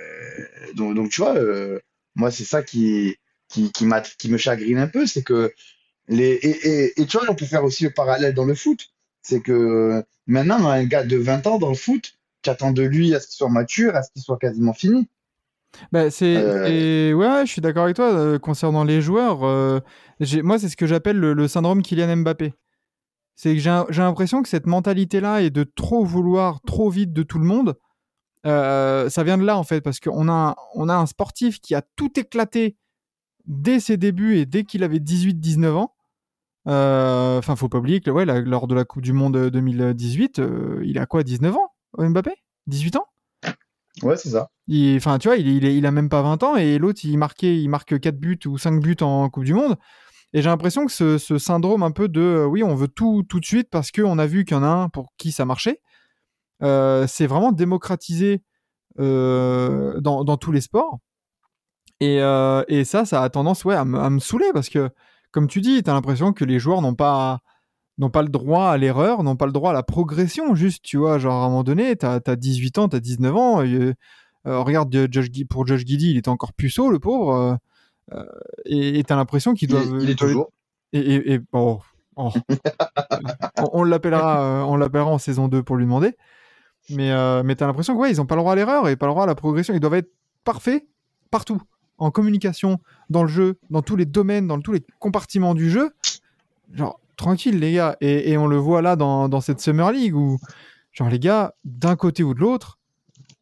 donc, donc, tu vois, euh, moi, c'est ça qui, qui, qui, m'a- qui me chagrine un peu, c'est que les, et, et, et tu vois, on peut faire aussi le parallèle dans le foot. C'est que maintenant, un gars de 20 ans dans le foot, tu attends de lui à ce qu'il soit mature, à ce qu'il soit quasiment fini. Bah, c'est, Euh, c'est- ouais, ouais, je suis d'accord avec toi euh, concernant les joueurs. euh, moi, c'est ce que j'appelle le, le syndrome Kylian Mbappé. C'est que j'ai, l'impression que cette mentalité-là est de trop vouloir trop vite de tout le monde. Euh, ça vient de là en fait, parce qu'on a, un- on a un sportif qui a tout éclaté dès ses débuts et dès qu'il avait 18-19 ans. Euh, Enfin, faut pas oublier que ouais, la- lors de la Coupe du Monde 2018, euh, il a quoi, 19 ans, Mbappé? 18 ans? Ouais, c'est ça. enfin, tu vois, il, il, a même pas 20 ans et l'autre, il marquait, il marque 4 buts ou 5 buts en Coupe du Monde. Et j'ai l'impression que ce, ce syndrome un peu de, euh, oui, on veut tout tout de suite parce qu'on a vu qu'il y en a un pour qui ça marchait, euh, c'est vraiment démocratisé euh, dans, dans tous les sports. Et, euh, et ça, ça a tendance ouais, à, me- à me saouler parce que, comme tu dis, tu as l'impression que les joueurs n'ont pas, n'ont pas le droit à l'erreur, n'ont pas le droit à la progression, juste, tu vois. Genre, à un moment donné, tu as, 18 ans, tu as 19 ans. et, euh, euh, regarde, euh, Josh, pour Josh Giddy, il était encore puceau, le pauvre. euh, et tu as l'impression qu'il Il doit. il est toujours. Et, et, et- bon, oh. *laughs* on, on l'appellera, on l'appellera en saison 2 pour lui demander. Mais, euh, mais tu as l'impression que ouais, ils n'ont pas le droit à l'erreur et pas le droit à la progression. Ils doivent être parfaits partout. En communication, dans le jeu, dans tous les domaines, dans tous les compartiments du jeu. Genre, tranquille, les gars. Et, et on le voit là dans, dans cette Summer League où, genre, les gars, d'un côté ou de l'autre,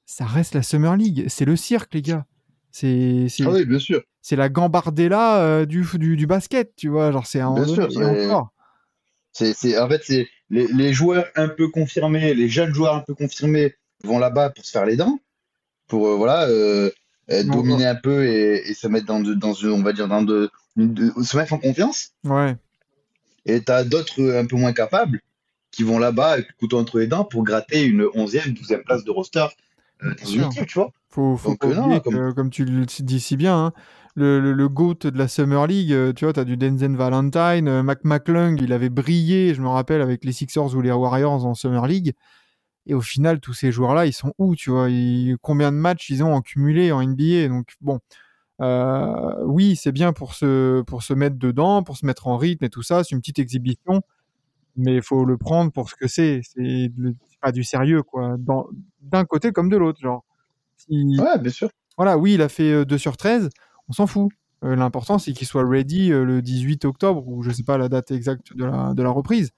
ça reste la Summer League. C'est le cirque, les gars. C'est c'est- Ah oui, bien sûr. c'est la gambardella euh, du, du, du basket, tu vois. Genre, c'est un Bien sûr, c'est- encore. C'est, c'est, en fait, c'est les, les joueurs un peu confirmés, les jeunes joueurs un peu confirmés vont là-bas pour se faire les dents, pour euh, voilà euh, euh, dominer un peu et, et se mettre dans, de, dans une, on va dire dans de, de- se mettre en confiance. Ouais. Et t'as d'autres euh, un peu moins capables qui vont là-bas avec le couteau entre les dents pour gratter une 11e, 12e place de roster euh, dans une équipe, tu vois. Faut, faut Donc, pas euh, non, comme- que, comme tu le dis si bien, hein, le, le, le GOAT de la Summer League, tu vois, tu as du Denzel Valentine, Mac McClung, il avait brillé, je me rappelle, avec les Sixers ou les Warriors en Summer League. Et au final, tous ces joueurs-là, ils sont où, tu vois? Ils- Combien de matchs ils ont en cumulé en NBA Donc, bon, euh, oui, c'est bien pour se, pour se mettre dedans, pour se mettre en rythme et tout ça, c'est une petite exhibition, mais il faut le prendre pour ce que c'est. C'est pas du sérieux, quoi, d'un côté comme de l'autre, genre. Si- Ouais, bien sûr. voilà, oui, il a fait euh, 2 sur 13, on s'en fout. Euh, L'important, c'est qu'il soit ready euh, le 18 octobre, ou je sais pas la date exacte de la, de la reprise.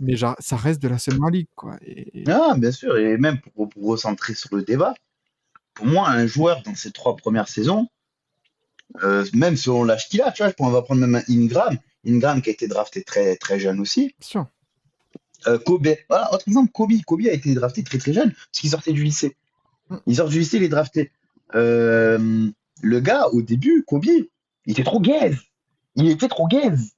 Mais genre, ça reste de la Summer League, quoi. Et, Ah, bien sûr. Et même pour, pour recentrer sur le débat, pour moi, un joueur dans ses trois premières saisons, euh, même selon l'âge qu'il a, tu vois, on va prendre même un Ingram, Ingram qui a été drafté très, très jeune aussi. bien sûr. Euh, Kobe, voilà, autre exemple, Kobe. Kobe a été drafté très très jeune, parce qu'il sortait du lycée. Mm. Il sort du lycée, il est drafté. Euh, le gars, au début, Kobe, il était trop gaze. Il était trop gaze.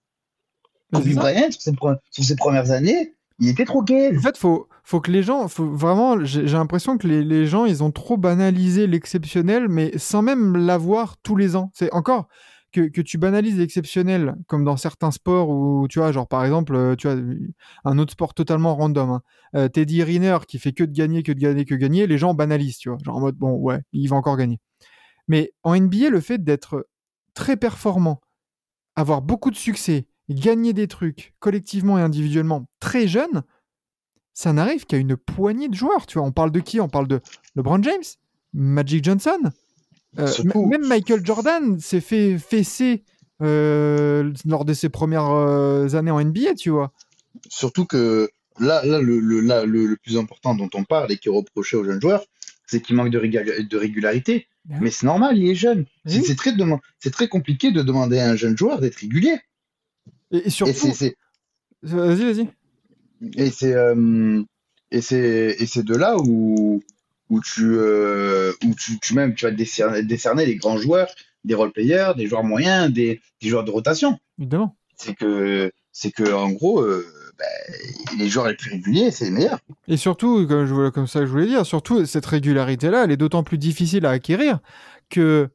Kobe. Bryant, sur ses, sur ses premières années, il était trop gaze. En fait, faut, faut que les gens, faut vraiment, j'ai l'impression que les, les gens, ils ont trop banalisé l'exceptionnel, mais sans même l'avoir tous les ans. C'est encore que, que tu banalises l'exceptionnel, comme dans certains sports où, tu vois, genre par exemple, euh, tu vois, un autre sport totalement random, hein. Euh, Teddy Riner qui fait que de gagner, que de gagner, que gagner, les gens banalisent, tu vois, genre en mode, bon, ouais, il va encore gagner. Mais en NBA, le fait d'être très performant, avoir beaucoup de succès, gagner des trucs collectivement et individuellement très jeune, ça n'arrive qu'à une poignée de joueurs. Tu vois, on parle de qui? On parle de LeBron James, Magic Johnson, euh, même Michael Jordan s'est fait fesser euh, lors de ses premières euh, années en NBA, tu vois. Surtout que là, là, le, le, là, le, le plus important dont on parle et qui est reproché aux jeunes joueurs, c'est qu'il manque de, régularité. Mais c'est normal, il est jeune. C'est Oui. c'est très, très compliqué de demander à un jeune joueur d'être régulier. Et, surtout, c'est- c'est vas-y, vas-y. et c'est euh, et c'est et c'est de là où où tu euh, où tu, tu même tu vas décerner, décerner les grands joueurs, des role players, des joueurs moyens, des, des joueurs de rotation. Évidemment. C'est que c'est que en gros euh, ben, les joueurs les plus réguliers, c'est les meilleurs. Et surtout, comme, je, comme ça que je voulais dire, surtout cette régularité-là, elle est d'autant plus difficile à acquérir que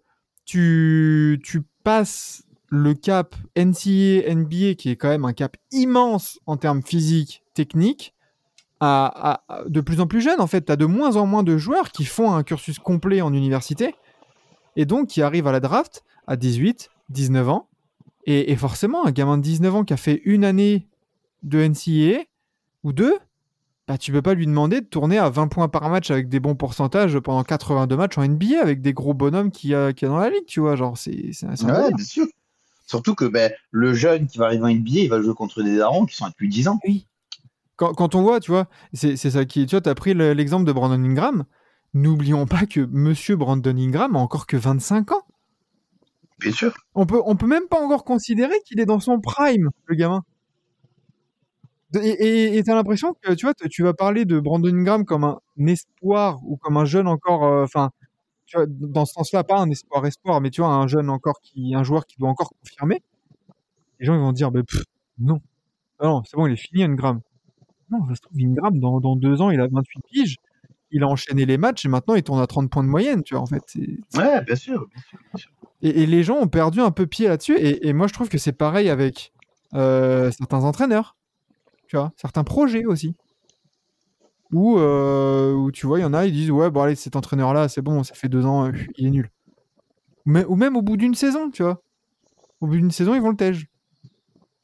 tu, tu passes le cap NCAA, NBA, qui est quand même un cap immense en termes physiques, techniques, à, de plus en plus jeune. En fait, tu as de moins en moins de joueurs qui font un cursus complet en université et donc qui arrivent à la draft à 18, 19 ans. Et, et forcément, un gamin de 19 ans qui a fait une année de NCAA ou deux, bah, tu peux pas lui demander de tourner à 20 points par match avec des bons pourcentages pendant 82 matchs en NBA avec des gros bonhommes qu'il y a, qu'il y a dans la ligue, tu vois. Genre, c'est c'est- un Ouais, bien sûr. Surtout que ben, le jeune qui va arriver en NBA, il va jouer contre des darons qui sont à depuis 10 ans. Quand, quand on voit, tu vois, c'est ça qui. Tu vois, tu as pris le- l'exemple de Brandon Ingram. N'oublions pas que monsieur Brandon Ingram a encore que 25 ans. Bien sûr. On peut, on peut même pas encore considérer qu'il est dans son prime, le gamin. De- Et et t'as l'impression que tu vois, tu vas parler de Brandon Ingram comme un espoir ou comme un jeune encore, euh, enfin, tu vois, dans ce sens-là, pas un espoir espoir, mais tu vois, un jeune encore qui, un joueur qui doit encore confirmer. Les gens ils vont dire, bah, pff, non, Ah non, c'est bon, il est fini Ingram. Non, ça se trouve Ingram dans, dans deux ans, il a 28 piges, il a enchaîné les matchs et maintenant il tourne à 30 points de moyenne, tu vois, en fait. c'est- Ouais, bien sûr. bien sûr, bien sûr. et, et les gens ont perdu un peu pied là-dessus. Et, et moi, je trouve que c'est pareil avec euh, certains entraîneurs, tu vois, certains projets aussi. Où, euh, où, tu vois, il y en a, ils disent Ouais, bon, allez, cet entraîneur-là, c'est bon, ça fait deux ans, euh, il est nul. Ou, mê- ou même au bout d'une saison, tu vois. Au bout d'une saison, ils vont le tège.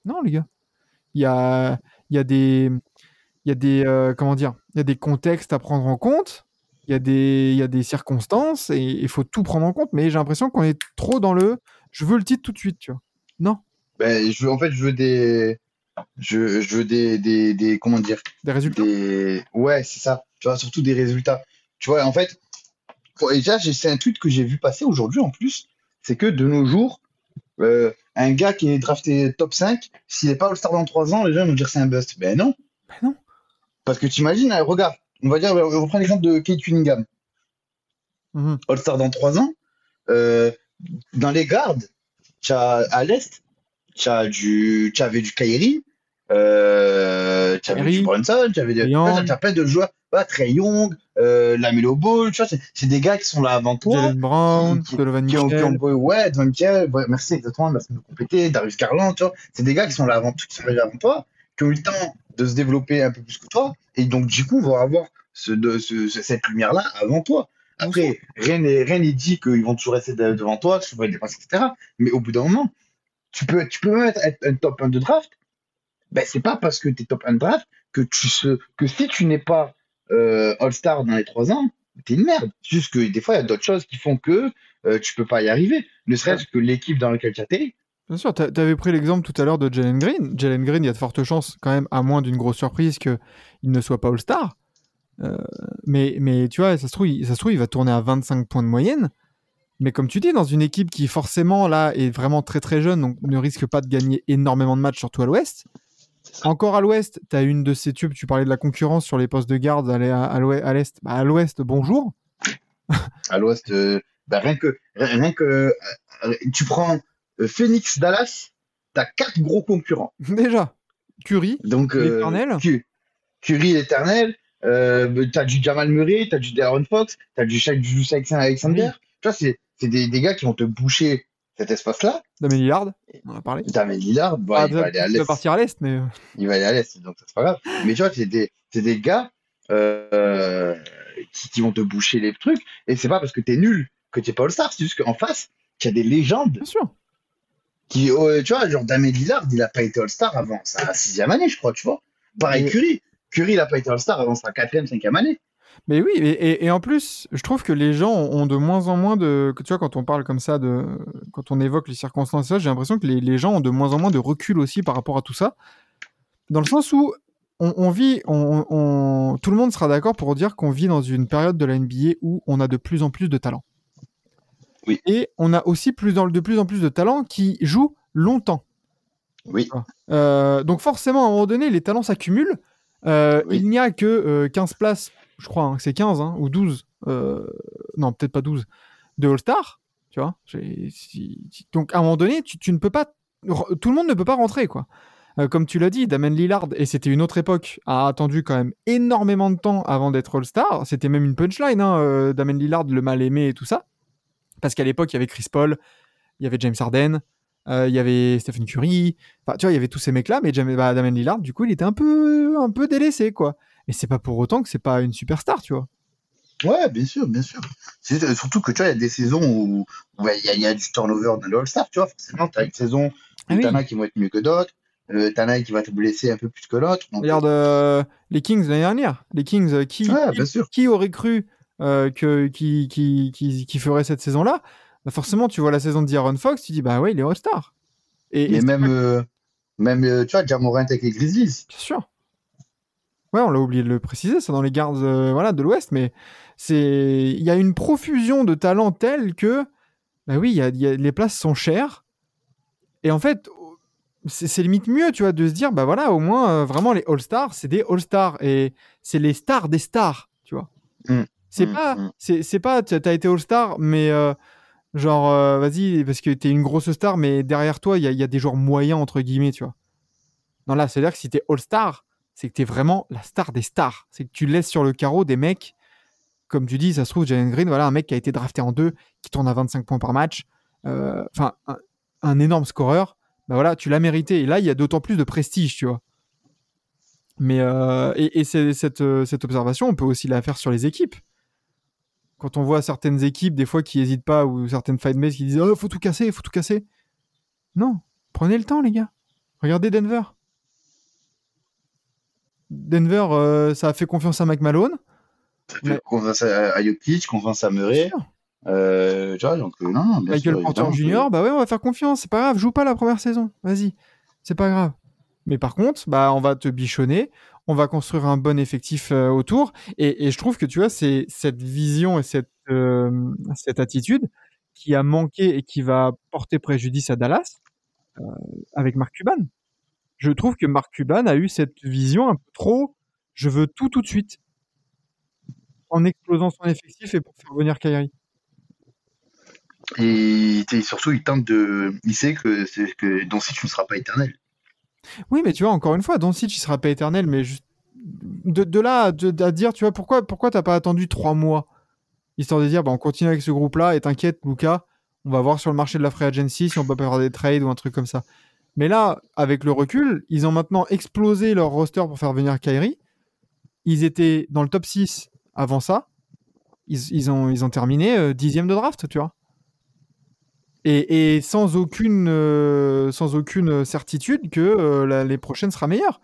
Non, les gars. Il y a, y a des. Il y a des. euh, comment dire Il y a des contextes à prendre en compte. Il y, a des, y a des circonstances et il faut tout prendre en compte, mais j'ai l'impression qu'on est trop dans le je veux le titre tout de suite, tu vois. Non, Ben, je en fait, je veux des, je, je veux des, des, des, comment dire, des résultats. des, ouais, c'est ça. Tu vois, surtout des résultats. Tu vois, en fait, faut- et déjà, c'est un tweet que j'ai vu passer aujourd'hui en plus, c'est que de nos jours, euh, un gars qui est drafté top 5, s'il n'est pas All-Star dans 3 ans, les gens vont dire c'est un bust. Ben non. Ben non. Parce que tu imagines, regarde, on va dire, on reprend l'exemple de Kate Cunningham. Mhm. All-Star dans 3 ans. Euh, dans les gardes, as à l'Est, tu as avais du Kyrie, euh, tu avais du Brunson, tu avais Trae tu t'as plein de joueurs, voilà, Trey Young, euh, Lamelo Ball, tu vois, c'est des gars qui sont là avant toi, Jalen Brown, qui- Donovan Mitchell. ouais, Don Michael, ouais, merci exactement, merci de me compléter, Darius Garland, tu vois, c'est des gars qui sont là avant, qui sont arrivés avant toi, qui ont eu le temps de se développer un peu plus que toi, et donc du coup vont avoir ce, de, ce, ce- cette lumière-là avant toi. Après, rien n'est rien n'est dit qu'ils vont toujours rester de- devant toi, que tu vas dépasser, etc. Mais au bout d'un moment, tu peux, tu peux même être, un top 1 de draft. Ben, c'est pas parce que tu es top 1 de draft que tu se, que si tu n'es pas euh, All-Star dans les 3 ans, t'es une merde. C'est Juste que des fois, il y a d'autres choses qui font que euh, tu peux pas y arriver. Ne serait-ce que l'équipe dans laquelle tu as été. Bien sûr, tu avais pris l'exemple tout à l'heure de Jalen Green. Jalen Green, il y a de fortes chances, quand même, à moins d'une grosse surprise, qu'il ne soit pas All-Star. Euh, mais, mais tu vois, ça se, trouve, il, ça se trouve, il va tourner à 25 points de moyenne. Mais comme tu dis, dans une équipe qui, forcément, là, est vraiment très très jeune, donc ne risque pas de gagner énormément de matchs, surtout à l'ouest. Encore à l'ouest, tu as une de ces tubes, tu parlais de la concurrence sur les postes de garde à l'est, Bah, à l'ouest, bonjour. *laughs* À l'Ouest, euh, ben, rien que, rien que, euh, tu prends euh, Phoenix, Dallas, t'as quatre gros concurrents. *laughs* Déjà, Curry, Donc, euh, L'éternel. Cu- Curry l'éternel, euh, t'as du Jamal Murray, t'as du Darren Fox, du Shaq du Shaq Alexander. Tu vois, c'est c'est des, des gars qui vont te boucher cet espace-là. Damien Lillard, on en a parlé. Damien Lillard, bah, Ah, il va aller à il va l'Est. partir à l'est, mais. euh, Il va aller à l'Est, donc ça, c'est pas grave. Mais tu vois, c'est des, gars euh, qui, qui vont te boucher les trucs. Et c'est pas parce que t'es nul que t'es pas All-Star, c'est juste qu'en face, tu as des légendes Bien sûr. qui, euh, tu vois, genre Damien Lillard, il a pas été All-Star avant sa sixième année, je crois, tu vois. Pareil, Mais- Curry. Curry, il a pas été All-Star avant sa quatrième, cinquième année. Mais oui, et, et- et en plus, je trouve que les gens ont de moins en moins de. Tu vois, quand on parle comme ça, de, quand on évoque les circonstances, j'ai l'impression que les, les gens ont de moins en moins de recul aussi par rapport à tout ça. Dans le sens où on, on vit, on, on- tout le monde sera d'accord pour dire qu'on vit dans une période de la NBA où on a de plus en plus de talents. Oui. Et on a aussi plus dans, de plus en plus de talents qui jouent longtemps. Oui. Euh, donc forcément, à un moment donné, les talents s'accumulent. Euh, Oui. Il n'y a que euh, 15 places, je crois hein, c'est 15 hein, ou 12, euh, non peut-être pas 12, de All-Star, tu vois. Donc à un moment donné, tu, ne peux pas, tout le monde ne peut pas rentrer, quoi. Euh, comme tu l'as dit, Damien Lillard, et c'était une autre époque, a attendu quand même énormément de temps avant d'être All-Star. C'était même une punchline, hein, euh, Damien Lillard, le mal aimé et tout ça. Parce qu'à l'époque, il y avait Chris Paul, il y avait James Harden, il y avait Stephen Curry. Enfin, tu vois, il y avait tous ces mecs-là, mais James, bah, Damien Lillard, du coup, il était un peu, un peu délaissé, quoi. Et c'est pas pour autant que c'est pas une superstar, tu vois. Ouais, bien sûr, bien sûr. Surtout que tu vois, il y a des saisons où il y, a- il y a du turnover dans le All-Star, tu vois. Forcément, tu as une saison où Ah oui. t'en as qui vont être mieux que d'autres, euh, t'en as qui va te blesser un peu plus que l'autre. donc- Regarde euh, les Kings l'année dernière. Les Kings, euh, qui, Ouais, qui, bien sûr. qui aurait cru euh, que, qui, qui, qui, qui ferait cette saison-là? Bah, Forcément, tu vois la saison de D'Aaron Fox, tu dis, bah ouais, il est All-Star. Et, Mais même, euh, même tu vois, Jamorant avec les Grizzlies. Bien sûr. Ouais, on l'a oublié de le préciser, c'est dans les gardes euh, voilà, de l'Ouest, mais c'est il y a une profusion de talents telle que, bah oui, y a, il y a- les places sont chères. Et en fait, c'est limite mieux, tu vois, de se dire, bah voilà, au moins, euh, vraiment, les All-Stars, c'est des All-Stars. Et c'est les stars des stars, tu vois. Mm. C'est Mm, pas, mm. c'est c'est pas, tu as été All-Star, mais euh, genre, vas-y, parce que t'es une grosse star, mais derrière toi, il y a, y a des joueurs moyens, entre guillemets, tu vois. Non, là, c'est-à-dire que si t'es All-Star, c'est que t'es vraiment la star des stars. C'est que tu laisses sur le carreau des mecs, comme tu dis, ça se trouve, Jalen Green, voilà, un mec qui a été drafté en deux, qui tourne à 25 points par match, euh, enfin, un, énorme scoreur, bah voilà, tu l'as mérité. Et là, il y a d'autant plus de prestige, tu vois. Mais, euh, et, euh, cette observation, on peut aussi la faire sur les équipes. Quand on voit certaines équipes, des fois, qui n'hésitent pas, ou certaines fanbases qui disent Oh, faut tout casser, faut tout casser. Non, prenez le temps, les gars. Regardez Denver. Denver, euh, ça a fait confiance à McMalone. Ouais. Confiance à, à Jokic, confiance à Murray. Euh, tu vois, donc, euh, non, non, bien Michael Porter Jr., bah ouais, on va faire confiance, c'est pas grave, joue pas la première saison, vas-y, c'est pas grave. Mais par contre, bah on va te bichonner, on va construire un bon effectif euh, autour, et, et je trouve que tu vois, c'est cette vision et cette, euh, cette attitude qui a manqué et qui va porter préjudice à Dallas avec Mark Cuban. Je trouve que Mark Cuban a eu cette vision un peu trop, je veux tout tout de suite, en explosant son effectif et pour faire venir Kyrie. Et, et surtout, il tente de. Il sait que, que Doncic ne sera pas éternel. Oui, mais tu vois, encore une fois, Doncic, il sera pas éternel, mais juste de, de là à, de- à dire, tu vois, pourquoi, pourquoi t'as pas attendu trois mois? Histoire de dire, bah, on continue avec ce groupe-là, et t'inquiète, Lucas, on va voir sur le marché de la free agency si on peut pas faire des trades ou un truc comme ça. Mais là, avec le recul, ils ont maintenant explosé leur roster pour faire venir Kyrie. Ils étaient dans le top 6 avant ça. Ils, ont, ils ont terminé euh, dixième de draft, tu vois. Et, sans, aucune, euh, sans aucune certitude que euh, la- les prochaines sera meilleure.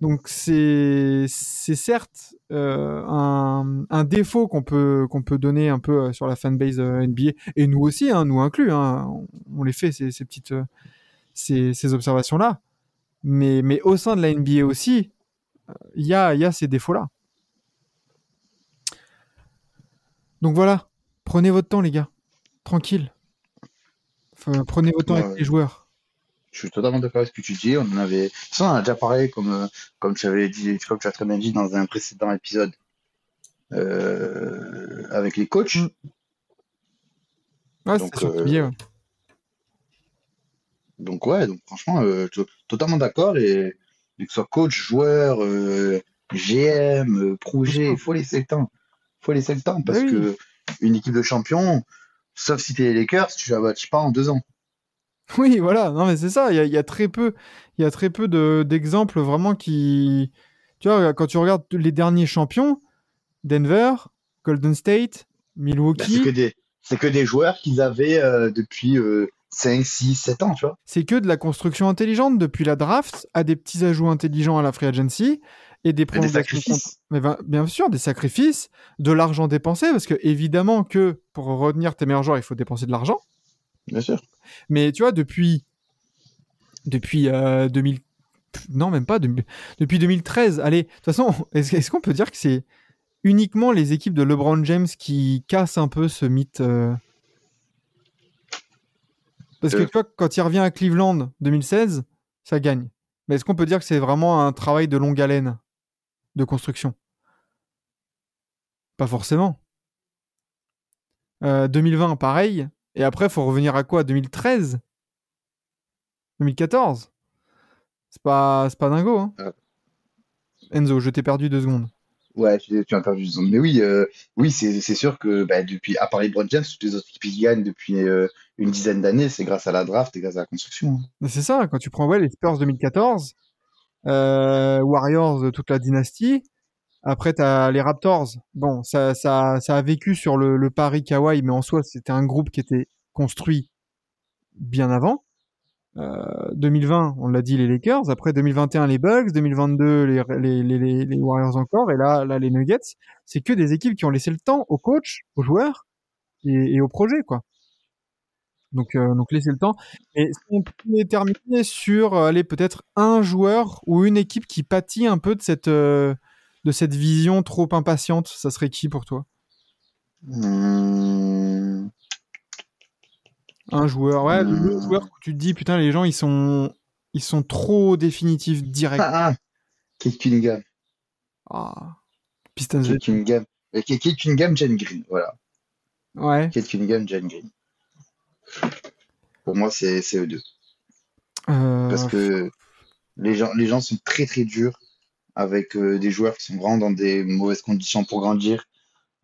Donc c'est certes euh, un, défaut qu'on peut, qu'on peut donner un peu euh, sur la fanbase euh, NBA, et nous aussi, hein, nous inclus, hein, on, les fait ces, petites euh, ces, ces observations-là. Mais, mais au sein de la NBA aussi, euh, il y, a, y a ces défauts-là. Donc voilà, prenez votre temps les gars, tranquille. Enfin, prenez votre temps Ouais, avec les joueurs. Je suis totalement d'accord avec ce que tu dis. On en avait, ça, on en a déjà parlé, comme, euh, comme tu avais dit, comme tu as très bien dit dans un précédent épisode, euh, avec les coachs. Mm. Ouais, Donc, euh, ouais. Donc, ouais, donc franchement, euh, to- totalement d'accord. Et, et que ce soit coach, joueur, euh, GM, euh, projet, il faut laisser le temps. Il faut laisser le temps parce Oui. que une équipe de champions, sauf si t'es les Lakers, tu la bâtis pas en deux ans. Oui, voilà. Non, mais c'est ça. Il y a, il y a très peu, il y a très peu de- d'exemples vraiment qui. Tu vois, quand tu regardes les derniers champions, Denver, Golden State, Bah, c'est Milwaukee, que c'est que des joueurs qu'ils avaient euh, depuis 5, 6, 7 ans, tu vois. c'est que de la construction intelligente depuis la draft à des petits ajouts intelligents à la free agency et des Et des sacrifices. Mais ben, bien sûr, des sacrifices, de l'argent dépensé, parce que évidemment que pour retenir tes meilleurs joueurs, il faut dépenser de l'argent. Bien sûr. Mais tu vois, depuis, depuis euh, 2000, pff, non même pas, de- depuis 2013, allez, de toute façon, *laughs* est-ce est-ce qu'on peut dire que c'est uniquement les équipes de LeBron James qui cassent un peu ce mythe euh Parce que Euh. tu vois, quand il revient à Cleveland 2016, ça gagne. Mais est-ce qu'on peut dire que c'est vraiment un travail de longue haleine de construction? Pas forcément. Euh, 2020, pareil. Et après, faut revenir à quoi? 2013 2014 C'est pas, c'est pas dingo, hein Ah. Enzo, je t'ai perdu deux secondes. Ouais, tu, tu zone. Mais oui, euh, oui, c'est sûr que bah, depuis, à part LeBron James, toutes les autres équipes qui gagnent depuis euh, une dizaine d'années, c'est grâce à la draft et grâce à la construction. C'est ça, quand tu prends ouais, les Spurs 2014, euh, Warriors, euh, toute la dynastie. Après, tu les Raptors. Bon, ça, ça, ça a vécu sur le, le pari Kawhi, mais en soi, c'était un groupe qui était construit bien avant. Euh, 2020, on l'a dit, les Lakers. Après 2021, les Bucks. 2022, les, Warriors encore. Et là, les Nuggets. C'est que des équipes qui ont laissé le temps aux coachs, aux joueurs et, et au projet, quoi. Donc, euh, laissez le temps. Et si on pouvait terminer sur, euh, peut-être un joueur ou une équipe qui pâtit un peu de cette, euh, de cette vision trop impatiente, ça serait qui pour toi? Hum, Un joueur, ouais, le Hmm. joueur où tu te dis, putain, les gens, ils sont, ils sont trop définitifs, directs. Ah, ah, Kate Cunningham. Ah. Pistons. Euh, Kate Cunningham, Jane Green. Voilà. Ouais. Kate Cunningham, Jane Green. Pour moi, c'est c'est eux deux. Euh, Parce que les gens, les gens sont très très durs avec euh, des joueurs qui sont vraiment dans des mauvaises conditions pour grandir,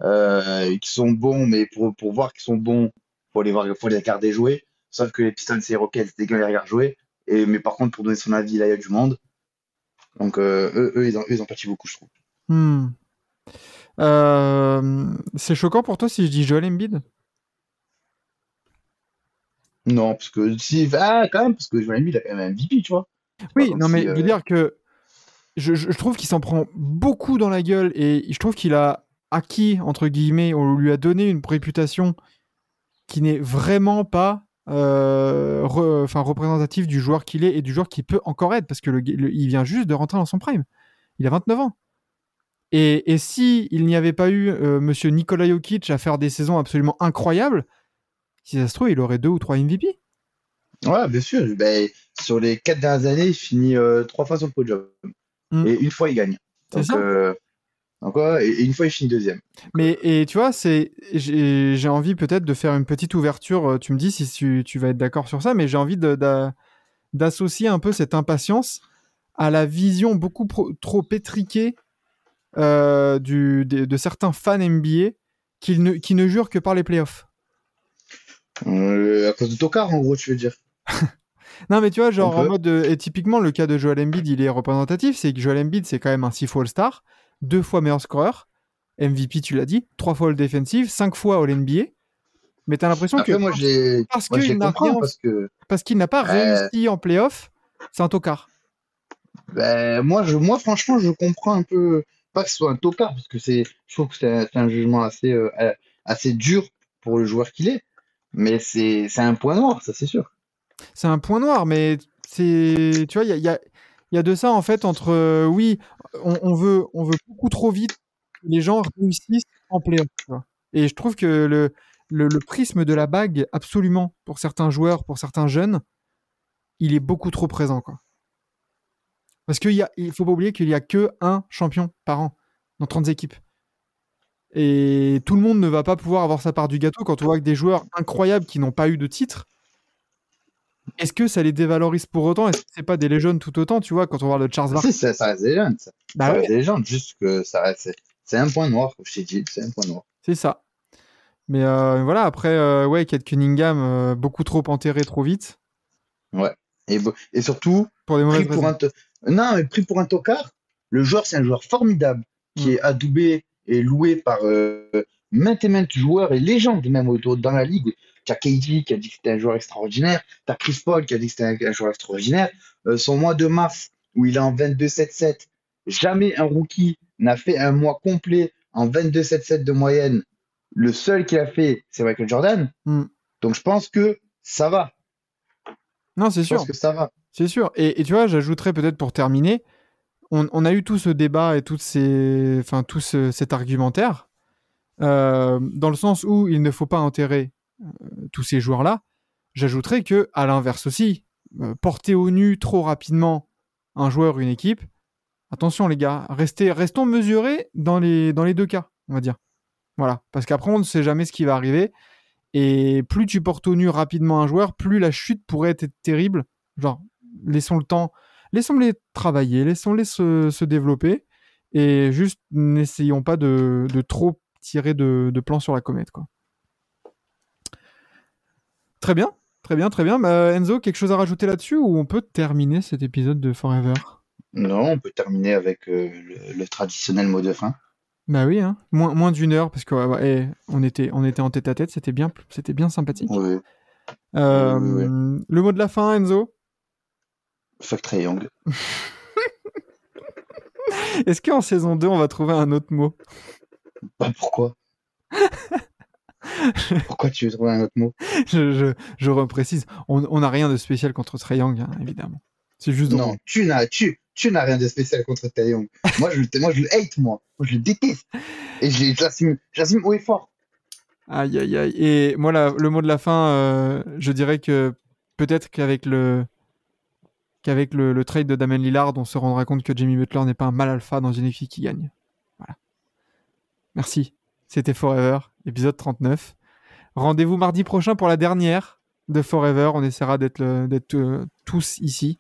euh, qui sont bons, mais pour, pour voir qu'ils sont bons, faut les voir, faut les regarder jouer. Sauf que les Pistons et les Rockets, c'est dégueu les regarder jouer. Et, mais par contre, pour donner son avis, là, il y a du monde. Donc, euh, eux, eux, ils ont, eux, ils ont pâti beaucoup, je trouve. hmm. Euh, c'est choquant pour toi si je dis Joel Embiid? Non, parce que si, ah, quand même, parce que Joel Embiid, a quand même un MVP, tu vois. Oui, non, mais si, je euh, veux dire que je, je- je trouve qu'il s'en prend beaucoup dans la gueule et je trouve qu'il a acquis, entre guillemets, on lui a donné une réputation qui n'est vraiment pas euh, re- enfin, représentative du joueur qu'il est et du joueur qui peut encore être parce que le, le- il vient juste de rentrer dans son prime. Il a 29 ans. Et, et si il n'y avait pas eu euh, monsieur Nikola Jokic à faire des saisons absolument incroyables, si ça se trouve, il aurait deux ou trois MVP. Ouais, bien sûr. Ben, sur les quatre dernières années, il finit euh, trois fois sur le podium. Mm. Et une fois, il gagne. C'est Donc, ça. Donc ouais, et, et une fois, il finit deuxième. Mais et tu vois, c'est j'ai envie peut-être de faire une petite ouverture. euh, Tu me dis si tu, tu vas être d'accord sur ça, mais j'ai envie d'associer un peu cette impatience à la vision beaucoup pro- trop étriquée euh, du, de, de certains fans NBA qui ne, qui ne jurent que par les playoffs. Euh, à cause de Tokar, en gros, tu veux dire. *laughs* Non, mais tu vois, genre en mode. et typiquement, le cas de Joel Embiid, il est représentatif. C'est que Joel Embiid, c'est quand même un 6 fois All-Star, deux fois meilleur scoreur, MVP, tu l'as dit, trois fois All-Defensive, cinq fois All-NBA. Mais t'as l'impression que moi, parce qu'il n'a comprends rien- parce que parce qu'il n'a pas Euh. réussi en playoff, c'est un tocard. ben, moi, je, moi, franchement, je comprends un peu, pas que ce soit un tocard, parce que je trouve que c'est un, jugement assez, euh, assez dur pour le joueur qu'il est, mais c'est, un point noir, ça, c'est sûr. C'est un point noir, mais c'est. Tu vois, il y a, il y a- il y a de ça en fait entre. euh, oui, on, veut, on veut beaucoup trop vite que les gens réussissent en playoff. Et je trouve que le, le, prisme de la bague, absolument, pour certains joueurs, pour certains jeunes, il est beaucoup trop présent. Quoi. Parce qu'il il faut pas oublier qu'il y a que un champion par an dans 30 équipes. Et tout le monde ne va pas pouvoir avoir sa part du gâteau quand on voit que des joueurs incroyables qui n'ont pas eu de titre. Est-ce que ça les dévalorise pour autant? Est-ce que c'est pas des légendes tout autant, tu vois, quand on parle de Charles Barkley Si, ça, ça reste des légende, ça. Bah ça ouais, des légendes, juste que ça reste, c'est, un point noir, comme je t'ai dit, c'est un point noir. c'est ça. Mais euh, voilà, après, euh, ouais, Kate Cunningham, euh, beaucoup trop enterré trop vite, Et, bo- et surtout, pour des pris pour un non mais pris pour un tocard le joueur c'est un joueur formidable qui Mm. est adoubé et loué par euh, maintes et maintes joueurs et légendes même autour dans la ligue t'as KD qui a dit que c'était un joueur extraordinaire t'as Chris Paul qui a dit que c'était un, joueur extraordinaire Euh, son mois de mars où il est en 22-7-7 jamais un rookie n'a fait un mois complet en 22-7-7 de moyenne le seul qui a fait c'est Michael Jordan Mm. donc je pense que ça va Non, c'est je sûr. pense que ça va C'est sûr. Et, et tu vois, j'ajouterais peut-être pour terminer, on, on a eu tout ce débat et toutes ces, enfin, tout ce- cet argumentaire, euh, dans le sens où il ne faut pas enterrer tous ces joueurs-là. J'ajouterais que, à l'inverse aussi, euh, porter au nu trop rapidement un joueur ou une équipe, attention les gars, restons mesurés dans les, deux cas, on va dire. Voilà, parce qu'après on ne sait jamais ce qui va arriver. Et plus tu portes au nu rapidement un joueur, plus la chute pourrait être terrible. Genre, laissons le temps, laissons-les travailler, laissons-les se, se développer et juste n'essayons pas de, de trop tirer de, de plans sur la comète. Très bien, très bien, très bien. Bah, Enzo, quelque chose à rajouter là-dessus ou on peut terminer cet épisode de Forever? Non on peut terminer avec euh, le, le traditionnel mot de fin Bah oui, hein. moins, moins d'une heure parce que ouais, ouais, eh, on, était, on était en tête à tête, c'était bien, c'était bien sympathique. Oui, Euh, oui, oui. Le mot de la fin, Enzo? Fuck Young. *laughs* Est-ce qu'en saison 2, on va trouver un autre mot? Bah pourquoi? *laughs* *laughs* Pourquoi tu veux trouver un autre mot? je, je, je reprécise, on n'a rien de spécial contre Trae Young, hein, évidemment. C'est juste. Non, tu n'as tu, tu n'as rien de spécial contre Trae Young. Moi je, le- moi je le hate moi. Moi je le déteste. Et je l'ai- je l'assume j'assume haut et fort. Aïe, aïe, aïe. Et moi, la- le mot de la fin, euh, je dirais que peut-être qu'avec le qu'avec le, le trade de Damien Lillard, on se rendra compte que Jimmy Butler n'est pas un mal alpha dans une équipe qui gagne. Voilà. Merci. C'était Forever, épisode 39. Rendez-vous mardi prochain pour la dernière de Forever. On essaiera d'être euh, tous ici.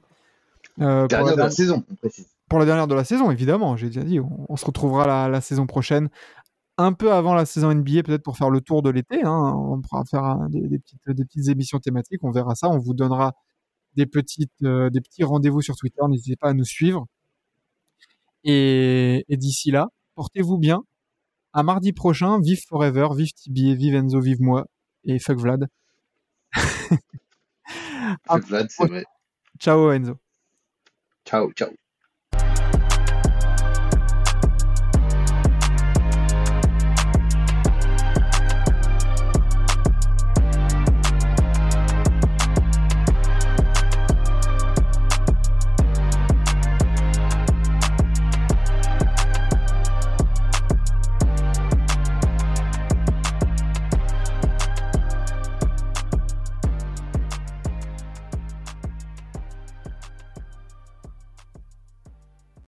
Euh, pour, la Dernière de la saison, on précise. pour la dernière de la saison, évidemment. J'ai déjà dit, on, on se retrouvera la, la saison prochaine, un peu avant la saison NBA, peut-être pour faire le tour de l'été. hein. On pourra faire des, des petites, des petites émissions thématiques. On verra ça. On vous donnera des, petites, euh, des petits rendez-vous sur Twitter. N'hésitez pas à nous suivre. Et, et d'ici là, portez-vous bien. À mardi prochain. Vive Forever, vive Tibi, vive Enzo, vive moi. Et fuck Vlad. *laughs* Fuck Vlad, c'est vrai. Ciao Enzo. Ciao, ciao.